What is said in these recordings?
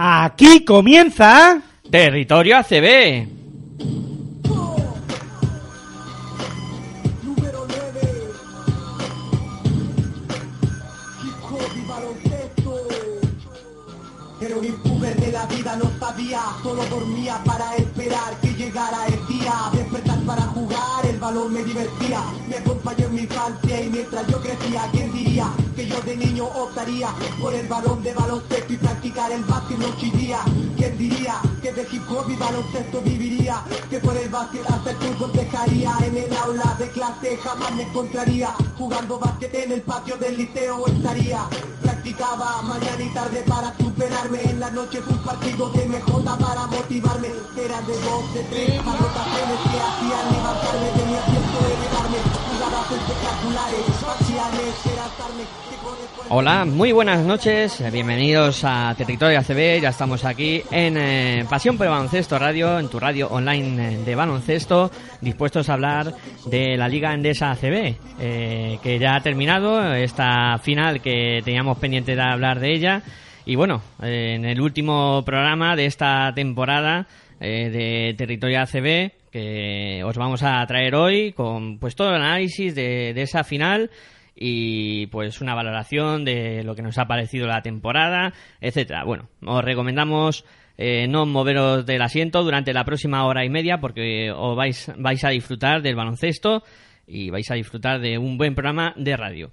Aquí comienza Territorio ACB. Número 9 Hip hop y baloncesto Pero un impuber de la vida no sabía Solo dormía para esperar que llegara el día. Despertar para jugar, el balón me divertía. Me acompañó en mi infancia y mientras yo crecía ¿Quién diría niño optaría Por el balón de baloncesto y practicar el básquet noche y día. ¿Quién diría que de hip hop y baloncesto viviría Que por el básquet hasta el fútbol dejaría. En el aula de clase jamás me encontraría. Jugando básquet en el patio del liceo estaría. Practicaba mañana y tarde para superarme. En las noches un partido de MJ para motivarme. Era de dos, de tres anotaciones que hacían levantarme Tenía tiempo de elevarme Hola, muy buenas noches, bienvenidos a Territorio ACB, ya estamos aquí en eh, Pasión por Baloncesto Radio, en tu radio online eh, de baloncesto, dispuestos a hablar de la Liga Endesa ACB, eh, que ya ha terminado, esta final que teníamos pendiente de hablar de ella, y bueno, en el último programa de esta temporada de Territorio ACB, que os vamos a traer hoy con pues todo el análisis de, esa final y pues una valoración de lo que nos ha parecido la temporada, etcétera. Bueno, os recomendamos eh, no moveros del asiento durante la próxima hora y media porque os vais, vais a disfrutar del baloncesto y vais a disfrutar de un buen programa de radio.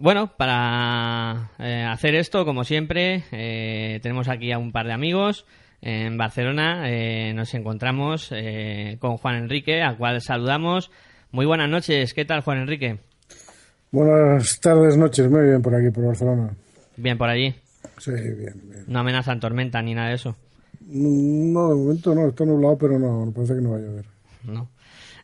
Bueno, para eh, hacer esto, como siempre, eh, tenemos aquí a un par de amigos. En Barcelona eh, nos encontramos eh, con Juan Enrique, al cual saludamos. Muy buenas noches, ¿qué tal Juan Enrique? Buenas tardes, noches, muy bien por aquí, por Barcelona. Bien por allí. Sí, bien, bien. No amenazan tormenta ni nada de eso. No, de momento no, está nublado, pero no, no parece que no va a llover. No.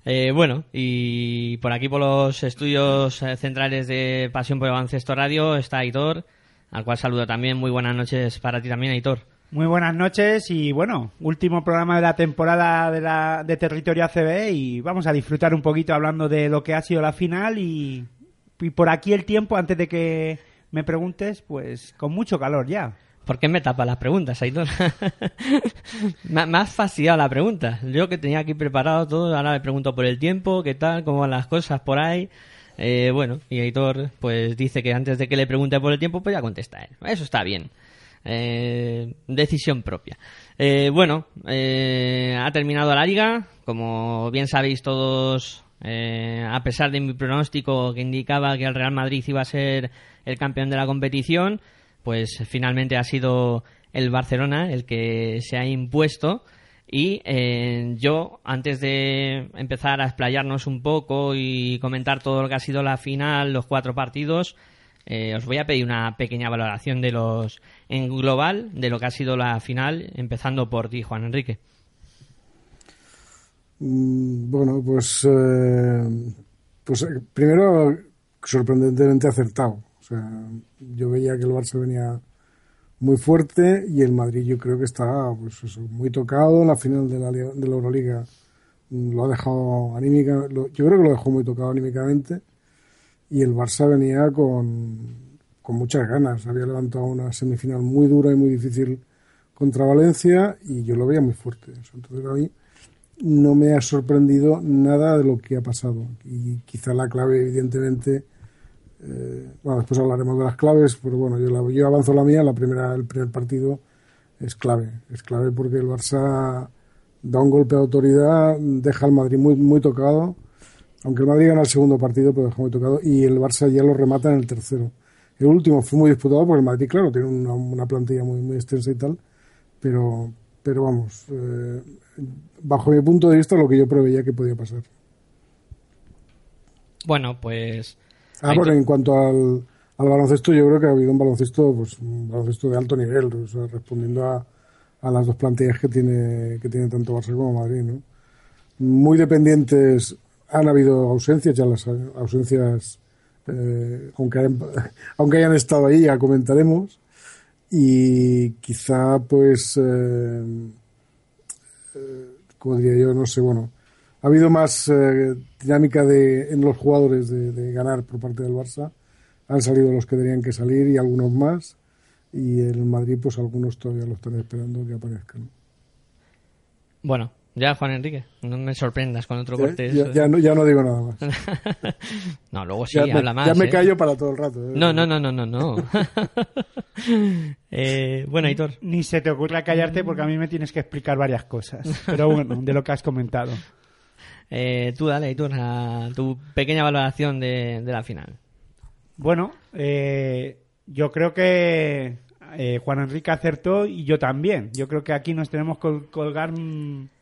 Eh, bueno, y por aquí por los estudios eh, centrales de Pasión por el Baloncesto Radio está Aitor, al cual saludo también. Muy buenas noches para ti también, Aitor. Muy buenas noches y bueno, último programa de la temporada de, la, de Territorio ACB y vamos a disfrutar un poquito hablando de lo que ha sido la final y, y por aquí el tiempo, antes de que me preguntes, pues con mucho calor ya. ¿Por qué me tapas las preguntas, Aitor? me, me has fastidiado la pregunta. Yo que tenía aquí preparado todo, ahora le pregunto por el tiempo, qué tal, cómo van las cosas por ahí. Eh, bueno, y Aitor pues dice que antes de que le pregunte por el tiempo, pues ya contesta él. Eso está bien. Eh, decisión propia. Eh, bueno, eh, ha terminado la liga. Como bien sabéis todos, eh, a pesar de mi pronóstico que indicaba que el Real Madrid iba a ser el campeón de la competición, pues finalmente ha sido el Barcelona el que se ha impuesto. Y eh, yo, antes de empezar a explayarnos un poco y comentar todo lo que ha sido la final, los cuatro partidos, eh, os voy a pedir una pequeña valoración de los en global de lo que ha sido la final, empezando por ti, Juan Enrique. Mm, Bueno, pues, eh, pues eh, primero sorprendentemente acertado. O sea, yo veía que el Barça venía muy fuerte y el Madrid yo creo que está pues eso, muy tocado la final de la, de la Euroliga. Mm, Lo ha dejado anímica, lo- yo creo que lo dejó muy tocado anímicamente y el Barça venía con, con muchas ganas. Había levantado una semifinal muy dura y muy difícil contra Valencia y yo lo veía muy fuerte. Entonces a mí no me ha sorprendido nada de lo que ha pasado. Y quizá la clave, evidentemente, eh, bueno, después hablaremos de las claves, pero bueno, yo, la- yo avanzo la mía, la primera, el primer partido es clave. Es clave porque el Barça da un golpe de autoridad, deja al Madrid muy, muy tocado, aunque el Madrid gana el segundo partido, pero deja muy tocado, y el Barça ya lo remata en el tercero. El último fue muy disputado porque el Madrid, claro, tiene una, una plantilla muy, muy extensa y tal, pero, pero vamos, eh, bajo mi punto de vista, lo que yo preveía que podía pasar. Bueno, pues Ah, bueno, en cuanto al, al baloncesto, yo creo que ha habido un baloncesto, pues un baloncesto de alto nivel, o sea, respondiendo a, a las dos plantillas que tiene, que tiene tanto Barça como Madrid, ¿no? Muy dependientes, han habido ausencias, ya las ausencias, eh, aunque, hayan, aunque hayan estado ahí, ya comentaremos, y quizá, pues, eh, eh, como diría yo, no sé, bueno, ha habido más eh, dinámica de, en los jugadores de, de ganar por parte del Barça. Han salido los que tenían que salir y algunos más. y el Madrid, pues algunos todavía lo están esperando que aparezcan. Bueno, ya, Juan Enrique, no me sorprendas con otro corte. Ya, ya, no, ya no digo nada más. no, luego sí, ya habla me, más. Ya me ¿eh? callo para todo el rato. ¿eh? No, no, no, no, no. no. eh, bueno, Hitor. Ni se te ocurra callarte porque a mí me tienes que explicar varias cosas. Pero bueno, de lo que has comentado. Eh, tú dale, Hitor, a tu pequeña valoración de, de la final. Bueno, eh, yo creo que eh, Juan Enrique acertó y yo también. Yo creo que aquí nos tenemos que colgar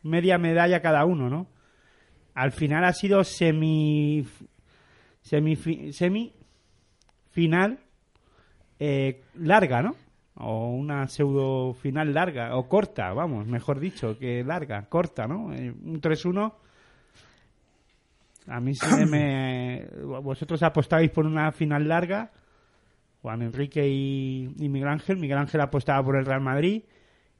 media medalla cada uno, ¿no? Al final ha sido semi semi, semi final eh, larga, ¿no? O una pseudo final larga, o corta, vamos, mejor dicho, que larga, corta, ¿no? Eh, un 3-1. A mí se me. Vosotros apostabais por una final larga. Juan Enrique y, Miguel Ángel. Miguel Ángel apostaba por el Real Madrid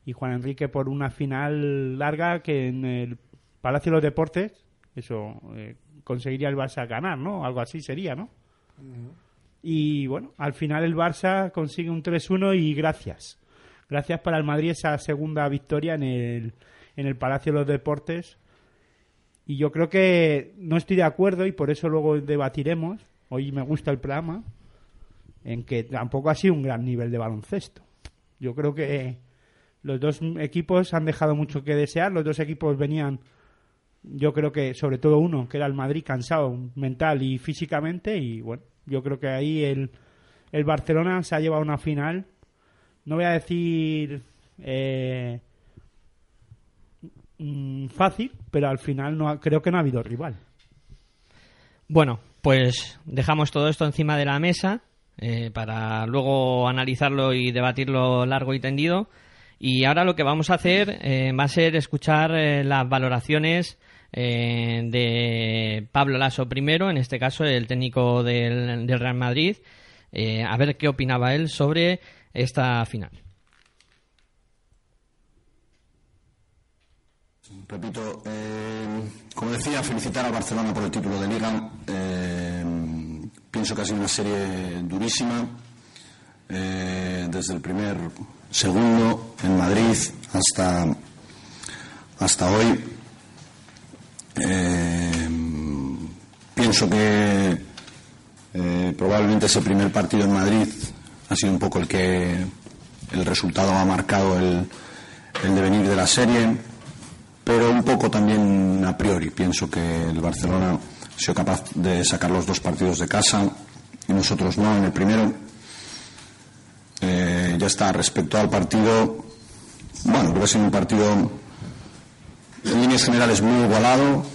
y Juan Enrique por una final larga que en el Palacio de los Deportes, eso, eh, conseguiría el Barça ganar, ¿no? Algo así sería, ¿no? Y bueno, al final el Barça consigue un 3-1 y gracias. Gracias para el Madrid esa segunda victoria en el, en el Palacio de los Deportes. Y yo creo que no estoy de acuerdo y por eso luego debatiremos. Hoy me gusta el programa en que tampoco ha sido un gran nivel de baloncesto. Yo creo que los dos equipos han dejado mucho que desear. Los dos equipos venían, yo creo que sobre todo uno, que era el Madrid, cansado mental y físicamente. Y bueno, yo creo que ahí el, el Barcelona se ha llevado una final. No voy a decir eh, fácil, pero al final no ha, creo que no ha habido rival. Bueno, pues dejamos todo esto encima de la mesa eh, para luego analizarlo y debatirlo largo y tendido. Y ahora lo que vamos a hacer eh, va a ser escuchar eh, las valoraciones de Pablo Lasso primero, en este caso el técnico del, Real Madrid, a ver qué opinaba él sobre esta final. Repito, como decía, felicitar a Barcelona por el título de liga pienso que ha sido una serie durísima eh, desde el primer segundo en Madrid hasta hasta hoy. Eh, pienso que eh, probablemente ese primer partido en Madrid ha sido un poco el que el resultado ha marcado el, el devenir de la serie pero un poco también a priori. Pienso que el Barcelona sido capaz de sacar los dos partidos de casa y nosotros no en el primero. Eh, ya está, respecto al partido, bueno, creo que sido un partido en líneas generales muy igualado,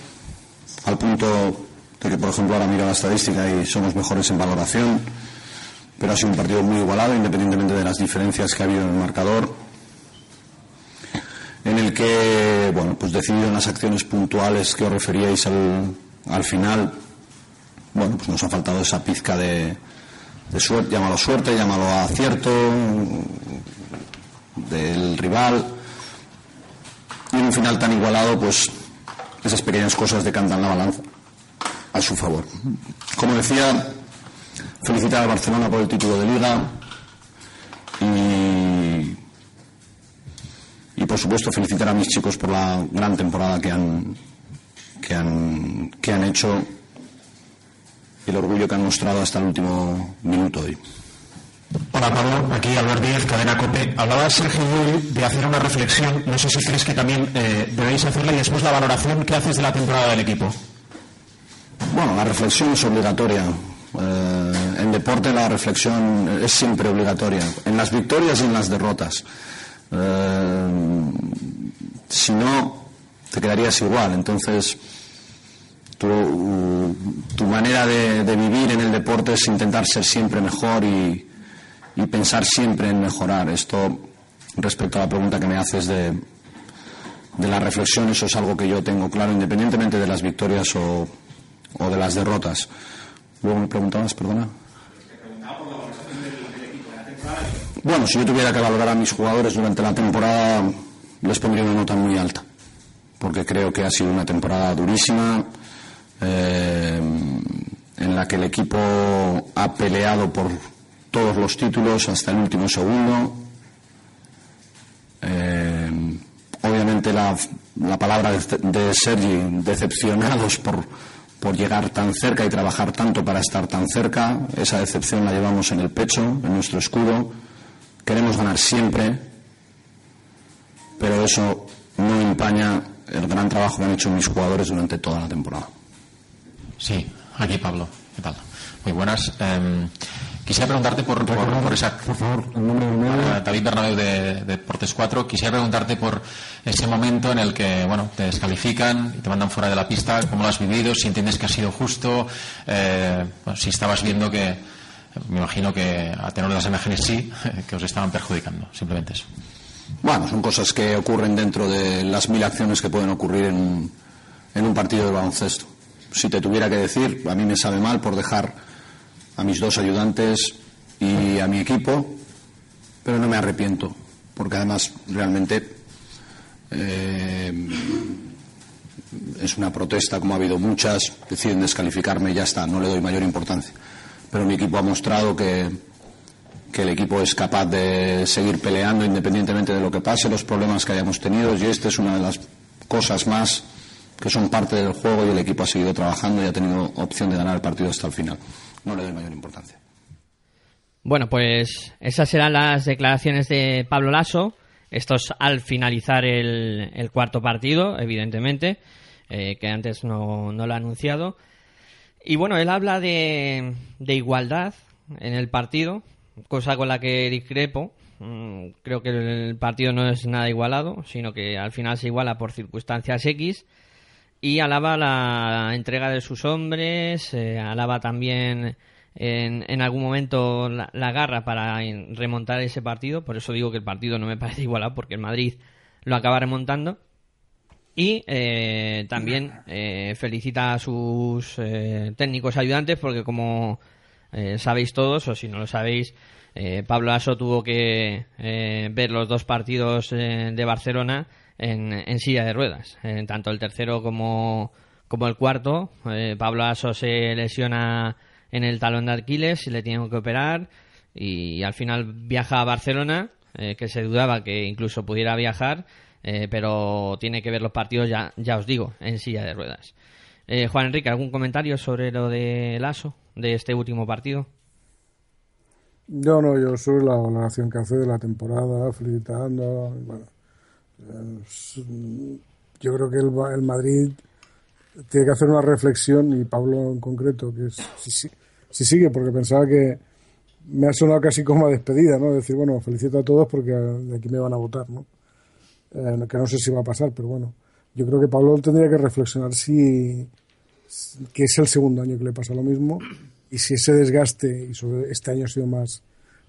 al punto de que, por ejemplo, ahora miro la estadística y somos mejores en valoración, pero ha sido un partido muy igualado, independientemente de las diferencias que ha habido en el marcador, en el que, bueno, pues decidido en las acciones puntuales que os referíais al, al final, bueno, pues nos ha faltado esa pizca de, de suerte, llámalo suerte, llámalo acierto del rival. Y en un final tan igualado, pues esas pequeñas cosas decantan la balanza a su favor. Como decía, felicitar a Barcelona por el título de liga y, y por supuesto felicitar a mis chicos por la gran temporada que han, que han, que han hecho y el orgullo que han mostrado hasta el último minuto hoy. Hola Pablo, aquí Albert Díez, Cadena Cope. Hablaba Sergio Llull de hacer una reflexión, no sé si crees que también eh, debéis hacerla y después la valoración que haces de la temporada del equipo. Bueno, la reflexión es obligatoria. Eh, en deporte la reflexión es siempre obligatoria, en las victorias y en las derrotas. Eh, si no, te quedarías igual. Entonces, tu, tu manera de, vivir en el deporte es intentar ser siempre mejor y, y, pensar siempre en mejorar. Esto, respecto a la pregunta que me haces de, de la reflexión, eso es algo que yo tengo claro, independientemente de las victorias o, o de las derrotas. Luego me preguntabas, perdona. Bueno, si yo tuviera que valorar a mis jugadores durante la temporada, les pondría una nota muy alta, porque creo que ha sido una temporada durísima, eh, en la que el equipo ha peleado por todos los títulos hasta el último segundo. Eh, obviamente la, la palabra de, de Sergi, decepcionados por, por llegar tan cerca y trabajar tanto para estar tan cerca. Esa decepción la llevamos en el pecho, en nuestro escudo. Queremos ganar siempre, pero eso no empaña el gran trabajo que han hecho mis jugadores durante toda la temporada. Sí, aquí Pablo. ¿Qué tal? Muy buenas. Eh, quisiera preguntarte por, por, por esa. Por favor, nombre David Bernabéu de, de Deportes 4. Quisiera preguntarte por ese momento en el que bueno te descalifican y te mandan fuera de la pista. ¿Cómo lo has vivido? Si entiendes que ha sido justo. Eh, bueno, si estabas viendo que. Me imagino que a tenor de las imágenes sí, que os estaban perjudicando. Simplemente eso. Bueno, son cosas que ocurren dentro de las mil acciones que pueden ocurrir en, un partido de baloncesto. Si te tuviera que decir, a mí me sabe mal por dejar a mis dos ayudantes y a mi equipo, pero no me arrepiento, porque además realmente eh, es una protesta, como ha habido muchas, deciden descalificarme y ya está, no le doy mayor importancia. Pero mi equipo ha mostrado que, que el equipo es capaz de seguir peleando independientemente de lo que pase, los problemas que hayamos tenido, y esta es una de las cosas más que son parte del juego y el equipo ha seguido trabajando y ha tenido opción de ganar el partido hasta el final. No le doy mayor importancia. Bueno, pues esas serán las declaraciones de Pablo Lasso. Estos al finalizar el, cuarto partido, evidentemente, eh, que antes no, no lo ha anunciado. Y bueno, él habla de, de igualdad en el partido, cosa con la que discrepo. Mm, Creo que el partido no es nada igualado, sino que al final se iguala por circunstancias X. Y alaba la entrega de sus hombres, eh, alaba también en, en algún momento la, la garra para remontar ese partido. Por eso digo que el partido no me parece igualado, porque el Madrid lo acaba remontando. Y eh, también eh, felicita a sus eh, técnicos ayudantes porque como eh, sabéis todos, o si no lo sabéis, eh, Pablo Aso tuvo que eh, ver los dos partidos eh, de Barcelona en, silla de ruedas. Eh, tanto el tercero como, como el cuarto. Pablo Aso se lesiona en el talón de Aquiles y le tienen que operar. Y al final viaja a Barcelona, que se dudaba que incluso pudiera viajar, pero tiene que ver los partidos, ya, ya os digo, en silla de ruedas. Eh, Juan Enrique, ¿algún comentario sobre lo de Lasso, de este último partido? No, no, yo sobre la valoración que hace de la temporada, felicitando. Bueno, es- yo creo que el, el Madrid tiene que hacer una reflexión, y Pablo en concreto, que si sigue, porque pensaba que me ha sonado casi como a despedida, ¿no? Decir, bueno, felicito a todos porque de aquí me van a votar, ¿no? Eh, que no sé si va a pasar, pero bueno, yo creo que Pablo tendría que reflexionar si que es el segundo año que le pasa lo mismo y si ese desgaste, y sobre este año ha sido más,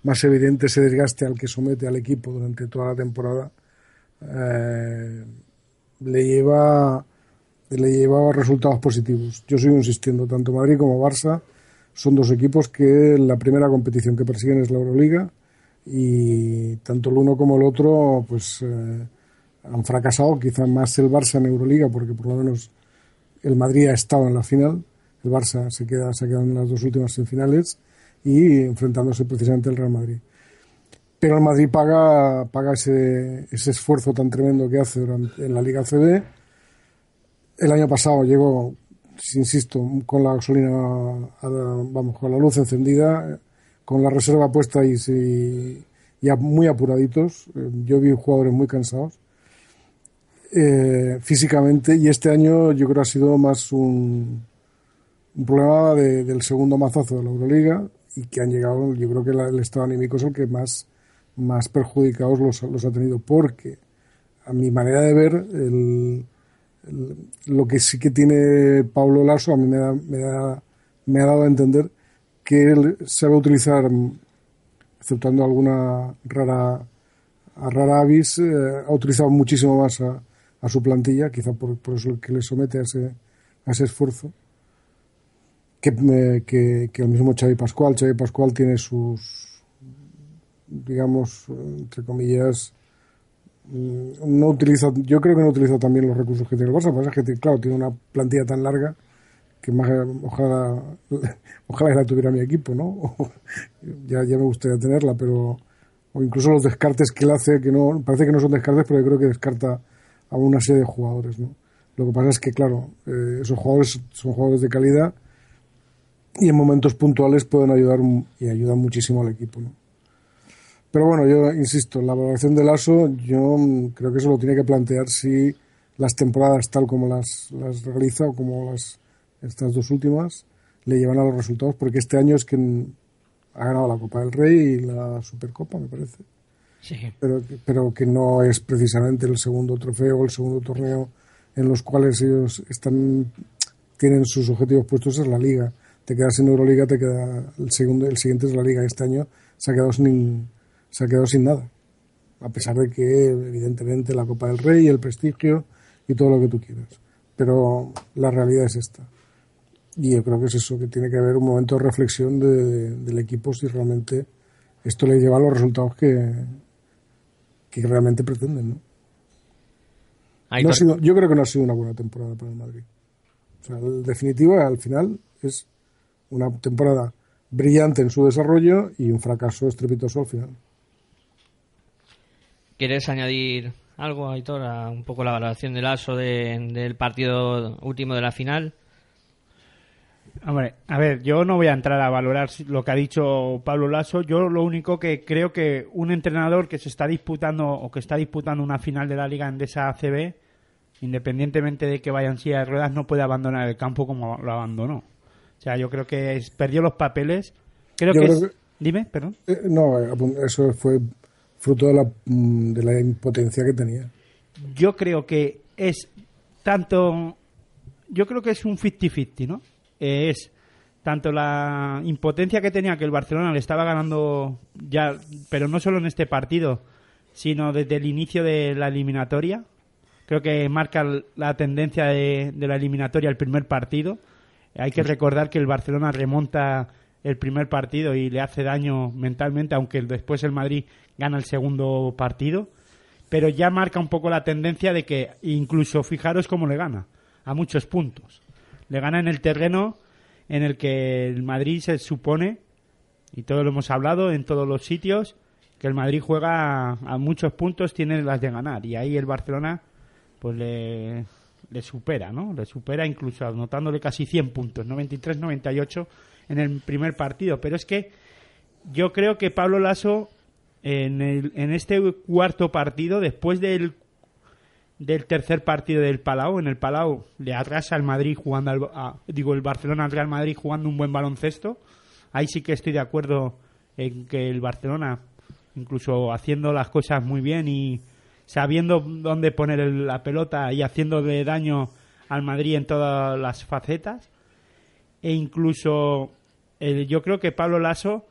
más evidente ese desgaste al que somete al equipo durante toda la temporada, eh, le lleva le lleva resultados positivos. Yo sigo insistiendo, tanto Madrid como Barça son dos equipos que la primera competición que persiguen es la Euroliga y tanto el uno como el otro pues eh, han fracasado, quizá más el Barça en Euroliga porque por lo menos el Madrid ha estado en la final, el Barça se queda se ha quedado en las dos últimas semifinales y enfrentándose precisamente al Real Madrid. Pero el Madrid paga, paga ese, ese esfuerzo tan tremendo que hace durante, en la Liga CB. El año pasado llegó, insisto, con la gasolina, vamos, con la luz encendida, con la reserva puesta y, sí, ya muy apuraditos. Eh, Yo vi jugadores muy cansados eh, físicamente y este año yo creo que ha sido más un, problema de- del segundo mazazo de la Euroliga y que han llegado, yo creo que la- el estado anímico es el que más, más perjudicados los, los ha tenido porque a mi manera de ver el, lo que sí que tiene Pablo Lasso a mí me, da, me, da- me ha dado a entender que él sabe utilizar exceptuando alguna rara rara avis eh, ha utilizado muchísimo más a, a su plantilla, quizá por, por eso que le somete a ese, a ese esfuerzo, que, eh, que, el mismo Xavi Pascual. Xavi Pascual tiene sus, digamos, entre comillas, mm, no utiliza, yo creo que no utiliza también los recursos que tiene el Barça, pasa que, claro, tiene una plantilla tan larga que más ojalá ojalá la tuviera mi equipo no ya ya me gustaría tenerla pero o incluso los descartes que él hace que no parece que no son descartes pero yo creo que descarta a una serie de jugadores no lo que pasa es que claro eh, esos jugadores son jugadores de calidad y en momentos puntuales pueden ayudar y ayudan muchísimo al equipo pero bueno, yo insisto, la valoración del ASO, yo creo que eso lo tiene que plantear si las temporadas tal como las, las realiza o como las estas dos últimas le llevan a los resultados, porque este año es que ha ganado la Copa del Rey y la Supercopa, me parece, Sí. pero, pero que no es precisamente el segundo trofeo o el segundo torneo en los cuales ellos están tienen sus objetivos puestos es la Liga. Te quedas en Euroliga, te queda el segundo, el siguiente es la Liga. Este año se ha quedado sin, se ha quedado sin nada. A pesar de que, evidentemente, la Copa del Rey, el prestigio y todo lo que tú quieras. Pero la realidad es esta. Y yo creo que es eso, que tiene que haber un momento de reflexión de- del equipo si realmente esto le lleva a los resultados que, que realmente pretenden. ¿no? No ha sido- yo creo que no ha sido una buena temporada para el Madrid. O sea, en definitiva, al final, es una temporada brillante en su desarrollo y un fracaso estrepitoso al final. ¿Quieres añadir algo, Aitor, a un poco la valoración del ASO de- del partido último de la final? Hombre, a ver, yo no voy a entrar a valorar lo que ha dicho Pablo Lasso. Yo lo único que creo que un entrenador que se está disputando o que está disputando una final de la Liga Endesa ACB, independientemente de que vaya en silla de ruedas, no puede abandonar el campo como lo abandonó. O sea, yo creo que es- perdió los papeles. Creo Yo que, creo es- que- Dime, perdón. Eh, no, eh, eso fue fruto de la, mm, de la impotencia que tenía. yo creo que es tanto yo creo que es un 50-50 ¿no? Es tanto la impotencia que tenía que el Barcelona le estaba ganando ya pero no solo en este partido sino desde el inicio de la eliminatoria. Creo que marca la tendencia de, de la eliminatoria el primer partido. Hay que recordar que el Barcelona remonta el primer partido y le hace daño mentalmente aunque después el Madrid gana el segundo partido. Pero ya marca un poco la tendencia de que incluso fijaros cómo le gana, a muchos puntos. Le gana en el terreno en el que el Madrid se supone, y todo lo hemos hablado en todos los sitios, que el Madrid juega a, muchos puntos, tiene las de ganar, y ahí el Barcelona pues le, le supera, ¿no? Le supera incluso anotándole casi 100 puntos, 93-98 en el primer partido, pero es que yo creo que Pablo Lasso en, el, en este cuarto partido, después del, del tercer partido del Palau, en el Palau le atrasa al Madrid jugando, al, a- digo, el Barcelona al Madrid jugando un buen baloncesto. Ahí sí que estoy de acuerdo en que el Barcelona, incluso haciendo las cosas muy bien y sabiendo dónde poner el- la pelota y haciéndole daño al Madrid en todas las facetas, e incluso eh, yo creo que Pablo Lasso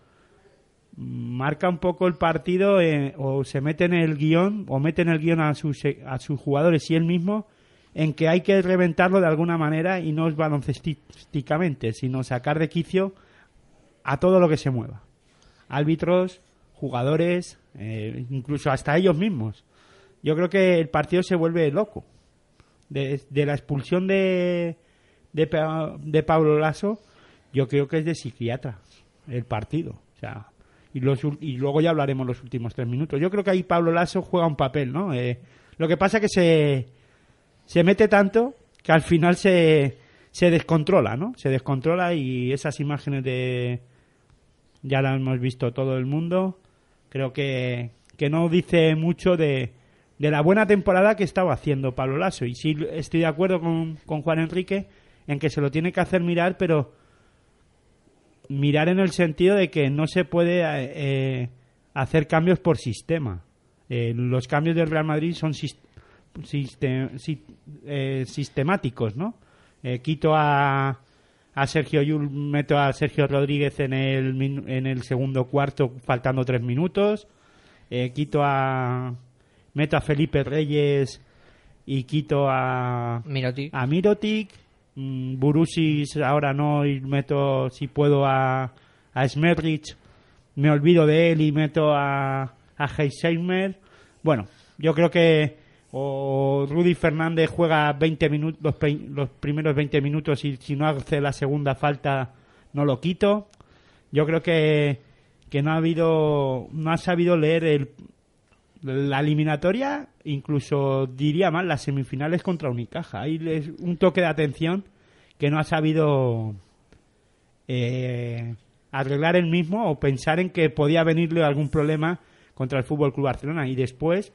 marca un poco el partido eh, o se mete en el guion o mete en el guion a sus, eh, a sus jugadores y él mismo en que hay que reventarlo de alguna manera y no es baloncestísticamente, sino sacar de quicio a todo lo que se mueva. Árbitros, jugadores, eh, incluso hasta ellos mismos. Yo creo que el partido se vuelve loco. De, la expulsión de, de, de Pablo Lasso, yo creo que es de psiquiatra el partido. O sea, y, los, y luego ya hablaremos los últimos tres minutos. Yo creo que ahí Pablo Lasso juega un papel, ¿no? Eh, lo que pasa que se, se mete tanto que al final se, se descontrola, ¿no? Se descontrola y esas imágenes de... Ya las hemos visto todo el mundo. Creo que, que no dice mucho de, de la buena temporada que estaba haciendo Pablo Lasso. Y sí estoy de acuerdo con, con Juan Enrique en que se lo tiene que hacer mirar, pero mirar en el sentido de que no se puede eh, hacer cambios por sistema. Eh, los cambios del Real Madrid son si- eh, sistemáticos, ¿no? Eh, quito a, a Sergio Yul, meto a Sergio Rodríguez en el, en el segundo cuarto faltando tres minutos. Eh, quito a... Meto a Felipe Reyes y quito a a Mirotic, mm, Burusis ahora no y meto si puedo a, a me olvido de él y meto a, a Heisheimer. Bueno, yo creo que o Rudy Fernández juega 20 minutos los, los primeros 20 minutos y si no hace la segunda falta no lo quito. Yo creo que, que no ha habido no ha sabido leer el, la eliminatoria, incluso diría más las semifinales contra Unicaja. Hay les- un toque de atención que no ha sabido eh, arreglar el mismo o pensar en que podía venirle algún problema contra el Fútbol Club Barcelona y después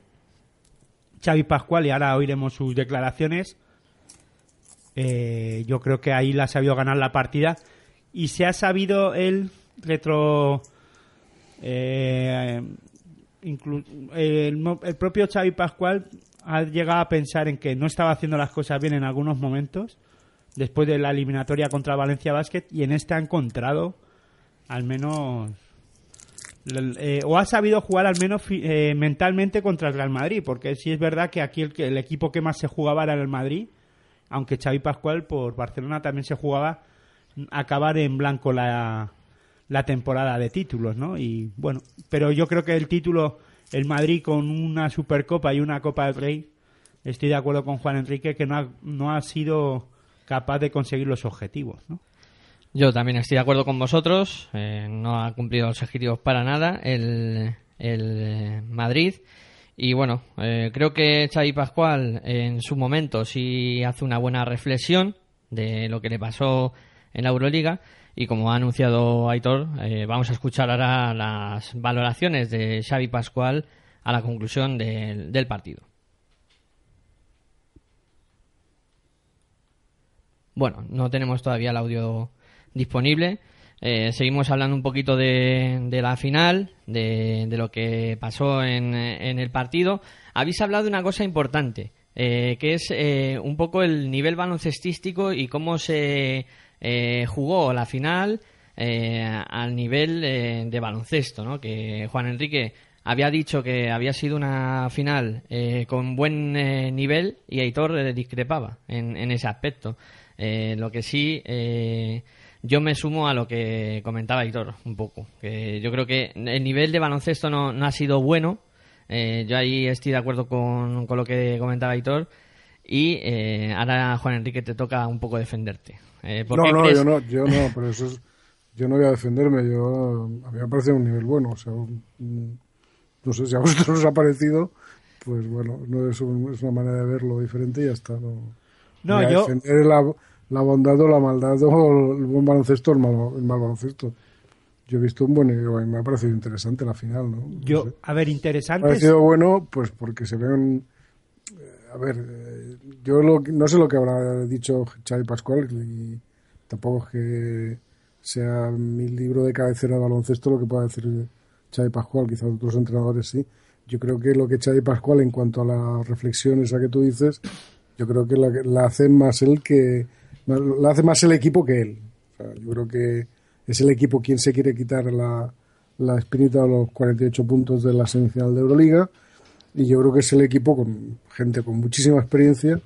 Xavi Pascual y ahora oiremos sus declaraciones eh, yo creo que ahí la ha sabido ganar la partida y se ha sabido él retro eh, inclu- el, el propio Xavi Pascual ha llegado a pensar en que no estaba haciendo las cosas bien en algunos momentos después de la eliminatoria contra Valencia Basket y en este ha encontrado al menos eh, o ha sabido jugar al menos eh, mentalmente contra el Real Madrid porque sí es verdad que aquí el, el equipo que más se jugaba era el Madrid aunque Xavi Pascual por Barcelona también se jugaba acabar en blanco la, la temporada de títulos, ¿no? Y bueno, pero yo creo que el título, el Madrid con una Supercopa y una Copa del Rey, estoy de acuerdo con Juan Enrique que no ha, no ha sido capaz de conseguir los objetivos, ¿no? Yo también estoy de acuerdo con vosotros. eh, no ha cumplido los objetivos para nada el, el eh, Madrid. Y bueno, eh, creo que Xavi Pascual en su momento sí hace una buena reflexión de lo que le pasó en la Euroliga. Y como ha anunciado Aitor, eh, vamos a escuchar ahora las valoraciones de Xavi Pascual a la conclusión del- partido. Bueno, no tenemos todavía el audio disponible. Eh, seguimos hablando un poquito de, la final, de, de lo que pasó en, en el partido. Habéis hablado de una cosa importante, eh, que es eh, un poco el nivel baloncestístico y cómo se eh, jugó la final eh, al nivel eh, de baloncesto, ¿no? Que Juan Enrique había dicho que había sido una final eh, con buen eh, nivel y Aitor eh, discrepaba en, en ese aspecto. Lo que sí, yo me sumo a lo que comentaba Aitor un poco. Que yo creo que el nivel de baloncesto no, no ha sido bueno. Eh, yo ahí estoy de acuerdo con, con lo que comentaba Aitor. Y eh, ahora, Juan Enrique, te toca un poco defenderte. Eh, ¿por No, qué no, crees- yo no, yo no, pero eso es, yo no voy a defenderme, yo, a mí me parece un nivel bueno, o sea, un- no sé si a vosotros os ha parecido, pues bueno, no es, un- es una manera de verlo diferente y ya está, no. No, yo- defender la, la bondad o la maldad o el buen baloncesto o el mal, el mal baloncesto. Yo he visto un buen nivel, me ha parecido interesante la final, ¿no? No Yo, sé. a ver, Me ha interesante. parecido bueno, pues porque se ven. A ver, eh, yo lo, no sé lo que habrá dicho Xavi Pascual y tampoco es que sea mi libro de cabecera de baloncesto lo que pueda decir Xavi Pascual, quizás otros entrenadores sí. Yo creo que lo que Xavi Pascual en cuanto a la reflexión esa que tú dices, yo creo que la, la hace más él que la hace más el equipo que él. O sea, yo creo que es el equipo quien se quiere quitar la, la espinita de los 48 puntos de la semifinal de Euroliga y yo creo que es el equipo con gente con muchísima experiencia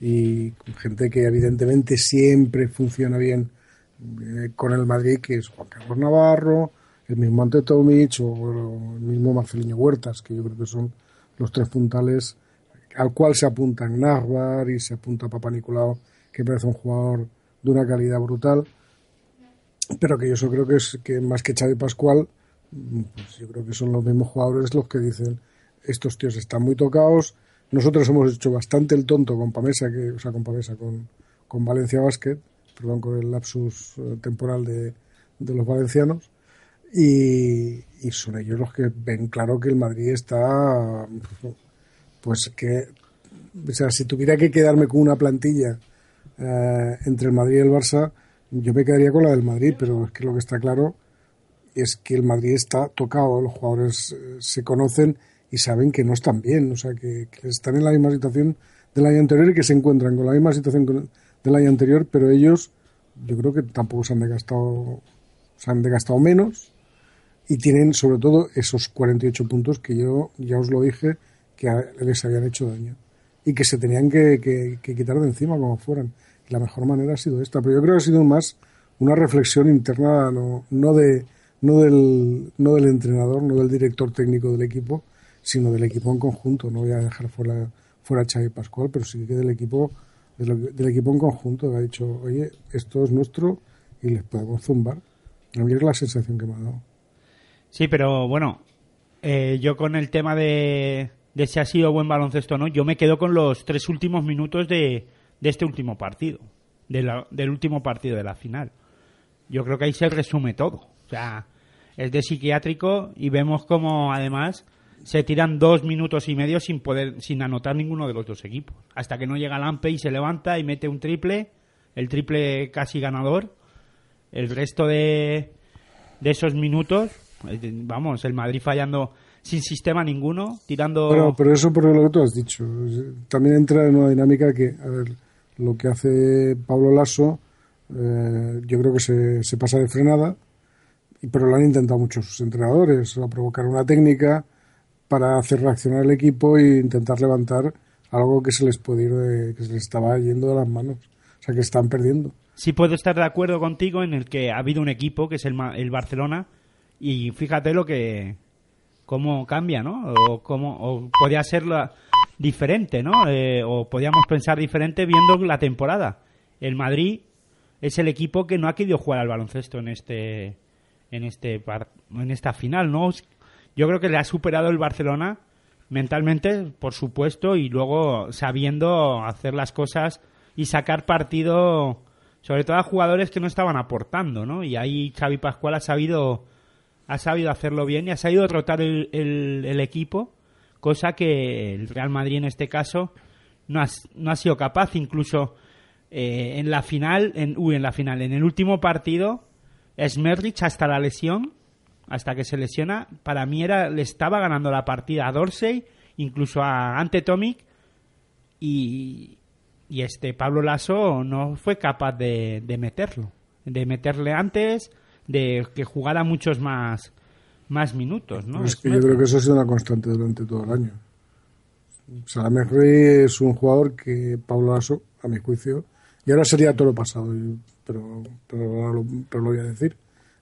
y gente que evidentemente siempre funciona bien eh, con el Madrid, que es Juan Carlos Navarro, el mismo Ante Tomic o el mismo Marceliño Huertas, que yo creo que son los tres puntales al cual se apuntan Nagbar y se apunta Papa Nicolau, que parece un jugador de una calidad brutal, pero que yo creo que es que más que Xavi Pascual, pues yo creo que son los mismos jugadores los que dicen estos tíos están muy tocados. Nosotros hemos hecho bastante el tonto con Pamesa, que, o sea, con Pamesa, con, con Valencia Basket, perdón, con el lapsus eh, temporal de, de los valencianos. Y, son ellos los que ven claro que el Madrid está, pues que, o sea, si tuviera que quedarme con una plantilla eh, entre el Madrid y el Barça, yo me quedaría con la del Madrid, pero es que lo que está claro es que el Madrid está tocado, los jugadores eh, se conocen y saben que no están bien, o sea, que, están en la misma situación del año anterior y que se encuentran con la misma situación del año anterior, pero ellos yo creo que tampoco se han desgastado, se han desgastado menos y tienen sobre todo esos 48 puntos que yo ya os lo dije que les habían hecho daño y que se tenían que, quitar de encima como fueran. La mejor manera ha sido esta, pero yo creo que ha sido más una reflexión interna, no, de, no, del, no del entrenador, no del director técnico del equipo, sino del equipo en conjunto. No voy a dejar fuera, fuera Xavi Pascual, pero sí que del equipo, del, equipo en conjunto, ha dicho, oye, esto es nuestro y les podemos zumbar. A mí es la sensación que me ha dado. Sí, pero bueno, eh, yo con el tema de, de si ha sido buen baloncesto o no, yo me quedo con los tres últimos minutos de, de este último partido, del último partido de la final. Yo creo que ahí se resume todo. O sea, es de psiquiátrico y vemos como además se tiran dos minutos y medio sin poder, sin anotar ninguno de los dos equipos. Hasta que no llega Lampe y se levanta y mete un triple, el triple casi ganador. El resto de, de esos minutos, eh, vamos, el Madrid fallando sin sistema ninguno, tirando... Pero, pero eso por lo que tú has dicho. También entra en una dinámica que, lo que hace Pablo Lasso, eh, yo creo que se, se pasa de frenada, pero lo han intentado muchos entrenadores, a provocar una técnica para hacer reaccionar el equipo e intentar levantar algo que se les puede que se les estaba yendo de las manos. O sea, que están perdiendo. Sí puedo estar de acuerdo contigo en el que ha habido un equipo que es el, el Barcelona y fíjate lo que cómo cambia, ¿no? O cómo o podría ser diferente, ¿no? Eh, o podríamos pensar diferente viendo la temporada. El Madrid es el equipo que no ha querido jugar al baloncesto en este en este en esta final, ¿no? Yo creo que le ha superado el Barcelona mentalmente, por supuesto, y luego sabiendo hacer las cosas y sacar partido, sobre todo a jugadores que no estaban aportando, ¿no? Y ahí Xavi Pascual ha sabido, ha sabido hacerlo bien y ha sabido rotar el, el- el equipo, cosa que el Real Madrid en este caso no ha, no ha sido capaz, incluso eh, en la final, en, uy, en la final, en el último partido, Smerrich hasta la lesión, hasta que se lesiona, para mí era, le estaba ganando la partida a Dorsey, incluso a Ante Tomic, y, y este Pablo Lasso no fue capaz de, de meterlo, de meterle antes, de que jugara muchos más más minutos, ¿no? Es que yo creo que eso ha sido una constante durante todo el año. Salameh Rey es un jugador que Pablo Lasso, a mi juicio, y ahora sería todo lo pasado, pero, pero, pero lo voy a decir,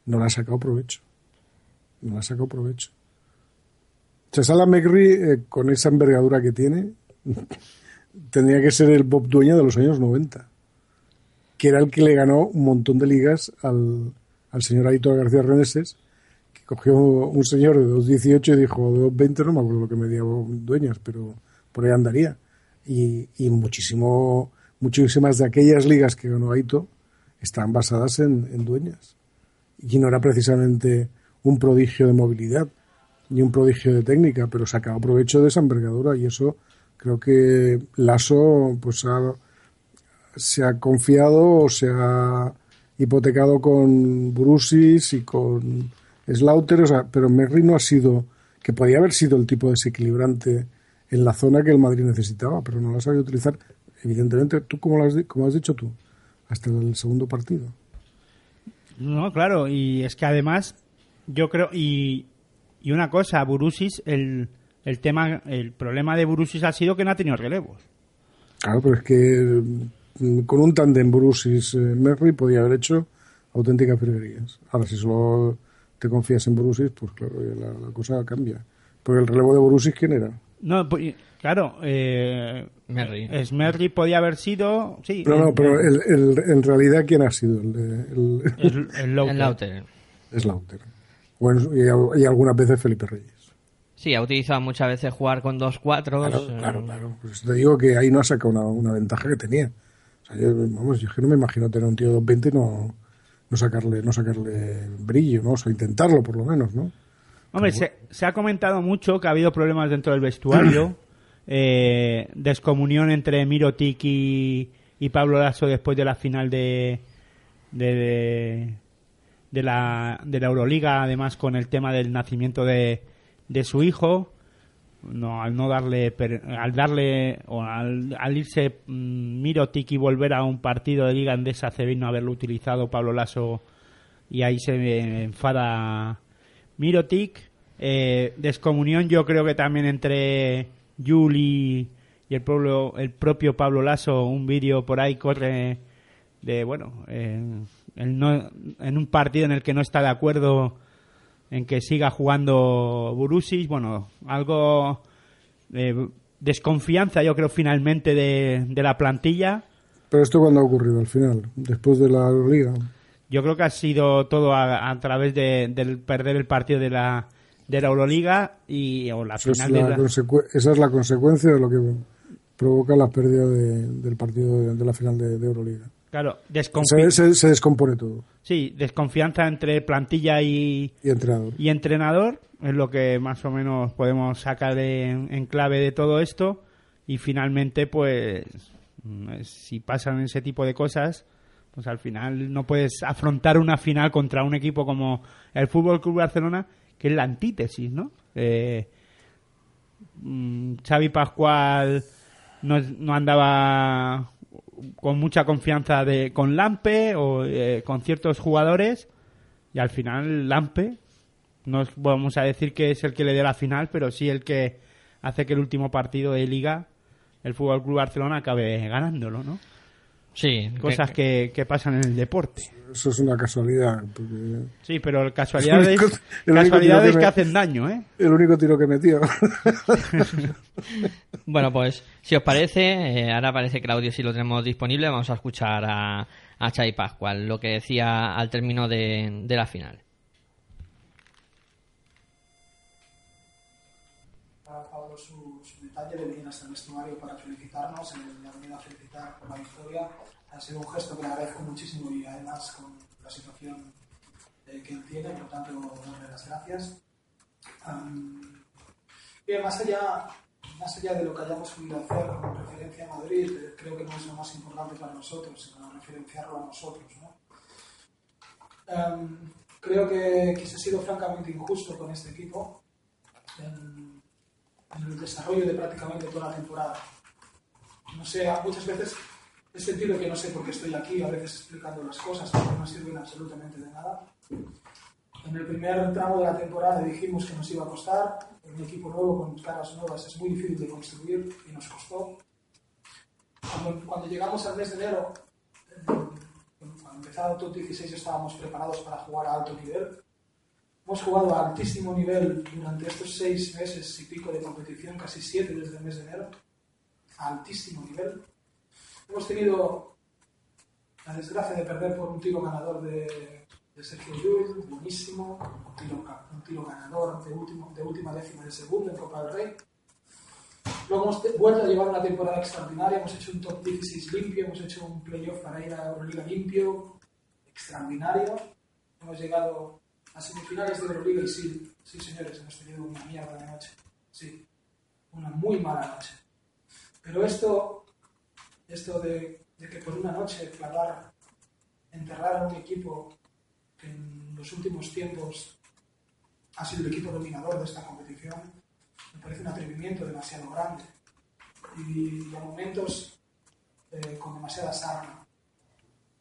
no le ha sacado provecho. No ha sacado provecho. Salah McRae, eh, con esa envergadura que tiene, tendría que ser el Bob Dueña de los años 90, que era el que le ganó un montón de ligas al, al señor Aitor García Reneses, que cogió un señor de 2.18 y dijo, de 2.20 no me acuerdo lo que medía Dueñas, pero por ahí andaría. Y, y muchísimo, muchísimas de aquellas ligas que ganó Aito están basadas en, en Dueñas. Y no era precisamente un prodigio de movilidad ni un prodigio de técnica, pero sacaba provecho de esa envergadura y eso creo que Lasso pues ha, se ha confiado o se ha hipotecado con Brusis y con Slaughter, o sea, pero Merri no ha sido, que podía haber sido el tipo desequilibrante en la zona que el Madrid necesitaba, pero no la ha sabido utilizar, evidentemente, tú como, has, como has dicho tú, hasta el segundo partido. No, claro, y es que además, yo creo, y, y una cosa, Burusis, el, el tema, el problema de Burusis ha sido que no ha tenido relevos. Claro, pero es que mm, con un tandem Brusis Merri podía haber hecho auténticas virguerías. Ahora, si solo te confías en Brusis, pues claro, ya la, la cosa cambia. Porque el relevo de Brusis, ¿quién era? No, pues, claro, eh, Merri. Smerri podía haber sido, sí, No, no, pero el, el- en realidad, ¿quién ha sido? El, de- el, el, el Lauter. El Lauter. Bueno, y, y algunas veces Felipe Reyes. Sí, ha utilizado muchas veces jugar con dos cuatros. Claro, eh, claro, claro. Pues te digo que ahí no ha sacado una, una ventaja que tenía. O sea, yo, vamos, yo es que no me imagino tener un tío de 220 y no, no sacarle, no sacarle brillo, ¿no? O sea, intentarlo por lo menos, ¿no? Hombre, se, se ha comentado mucho que ha habido problemas dentro del vestuario, eh, descomunión entre Mirotic y, y Pablo Lasso después de la final de, de, de, de la, de la Euroliga, además con el tema del nacimiento de, de su hijo. No, al no darle, al darle, o al, al irse mm, Mirotic y volver a un partido de Liga Andesa CB y no haberlo utilizado Pablo Lasso y ahí se enfada Mirotic. Eh, descomunión yo creo que también entre Juli y el, el propio Pablo Lasso, un vídeo por ahí corre de, bueno, en, en no- en un partido en el que no está de acuerdo en que siga jugando Burusis, bueno, algo eh, desconfianza, yo creo, finalmente de, de la plantilla. Pero esto cuando ha ocurrido al final, después de la liga. Yo creo que ha sido todo a, a través de, del perder el partido de la, de la Euroliga y o la Eso es final de la consecue- esa es la consecuencia de lo que provoca la pérdida de- del partido de, de la final de, de Euroliga. Claro, Se, desconfi- se- se descompone todo. sí, desconfianza entre plantilla y, Y entrenador. y entrenador es lo que más o menos podemos sacar en, en clave de todo esto y finalmente pues mm, si pasan ese tipo de cosas pues al final no puedes afrontar una final contra un equipo como el Fútbol Club Barcelona que es la antítesis no Eh, mm, Xavi Pascual no, no andaba con mucha confianza de con Lampe o eh, con ciertos jugadores y al final Lampe no vamos a decir que es el que le dé la final, pero sí el que hace que el último partido de liga el Fútbol Club Barcelona acabe ganándolo, ¿no? Sí, Cosas que, que pasan en el deporte. Eso es una casualidad. Porque Sí, pero casualidades, El único- el casualidades que que me- hacen daño, ¿eh? el único tiro que metió. Bueno, pues si os parece, eh, ahora parece que el audio sí lo tenemos disponible, vamos a escuchar a, a Xavi Pascual, lo que decía al término de, de la final. a Pablo su, su detalle de venir hasta el vestuario para felicitarnos, venido a felicitar por la victoria. Ha sido un gesto que le agradezco muchísimo y además con la situación eh, que él tiene, por tanto, darle las gracias. Am, bien, más allá, más allá de lo que hayamos podido hacer con referencia a Madrid, eh, creo que no es lo más importante para nosotros, sino referenciarlo a nosotros. ¿no? Am, creo que, que se ha sido francamente injusto con este equipo. en- en el desarrollo de prácticamente toda la temporada. No sé, muchas veces he sentido que no sé por qué estoy aquí, a veces explicando las cosas, porque no sirven absolutamente de nada. En el primer tramo de la temporada dijimos que nos iba a costar, un equipo nuevo con caras nuevas es muy difícil de construir y nos costó. Cuando, cuando llegamos al mes de enero, eh, cuando empezaba el top 16 estábamos preparados para jugar a alto nivel, Hemos jugado a altísimo nivel durante estos seis meses y pico de competición, casi siete desde el mes de enero. A altísimo nivel. Hemos tenido la desgracia de perder por un tiro ganador de, de Sergio Llull, buenísimo. Un tiro, un tiro ganador de, último, de última décima de segundo en Copa del Rey. Luego hemos vuelto a llevar una temporada extraordinaria. Hemos hecho un top 16 limpio, hemos hecho un playoff para ir a Euroliga limpio, extraordinario. Hemos llegado a semifinales de Euroliga y sí, sí señores, hemos tenido una mierda de noche. Sí, una muy mala noche. Pero esto, esto de, de que por una noche clavar, enterrar a un equipo que en los últimos tiempos ha sido el equipo dominador de esta competición, me parece un atrevimiento demasiado grande. Y, a momentos eh, con demasiada sarna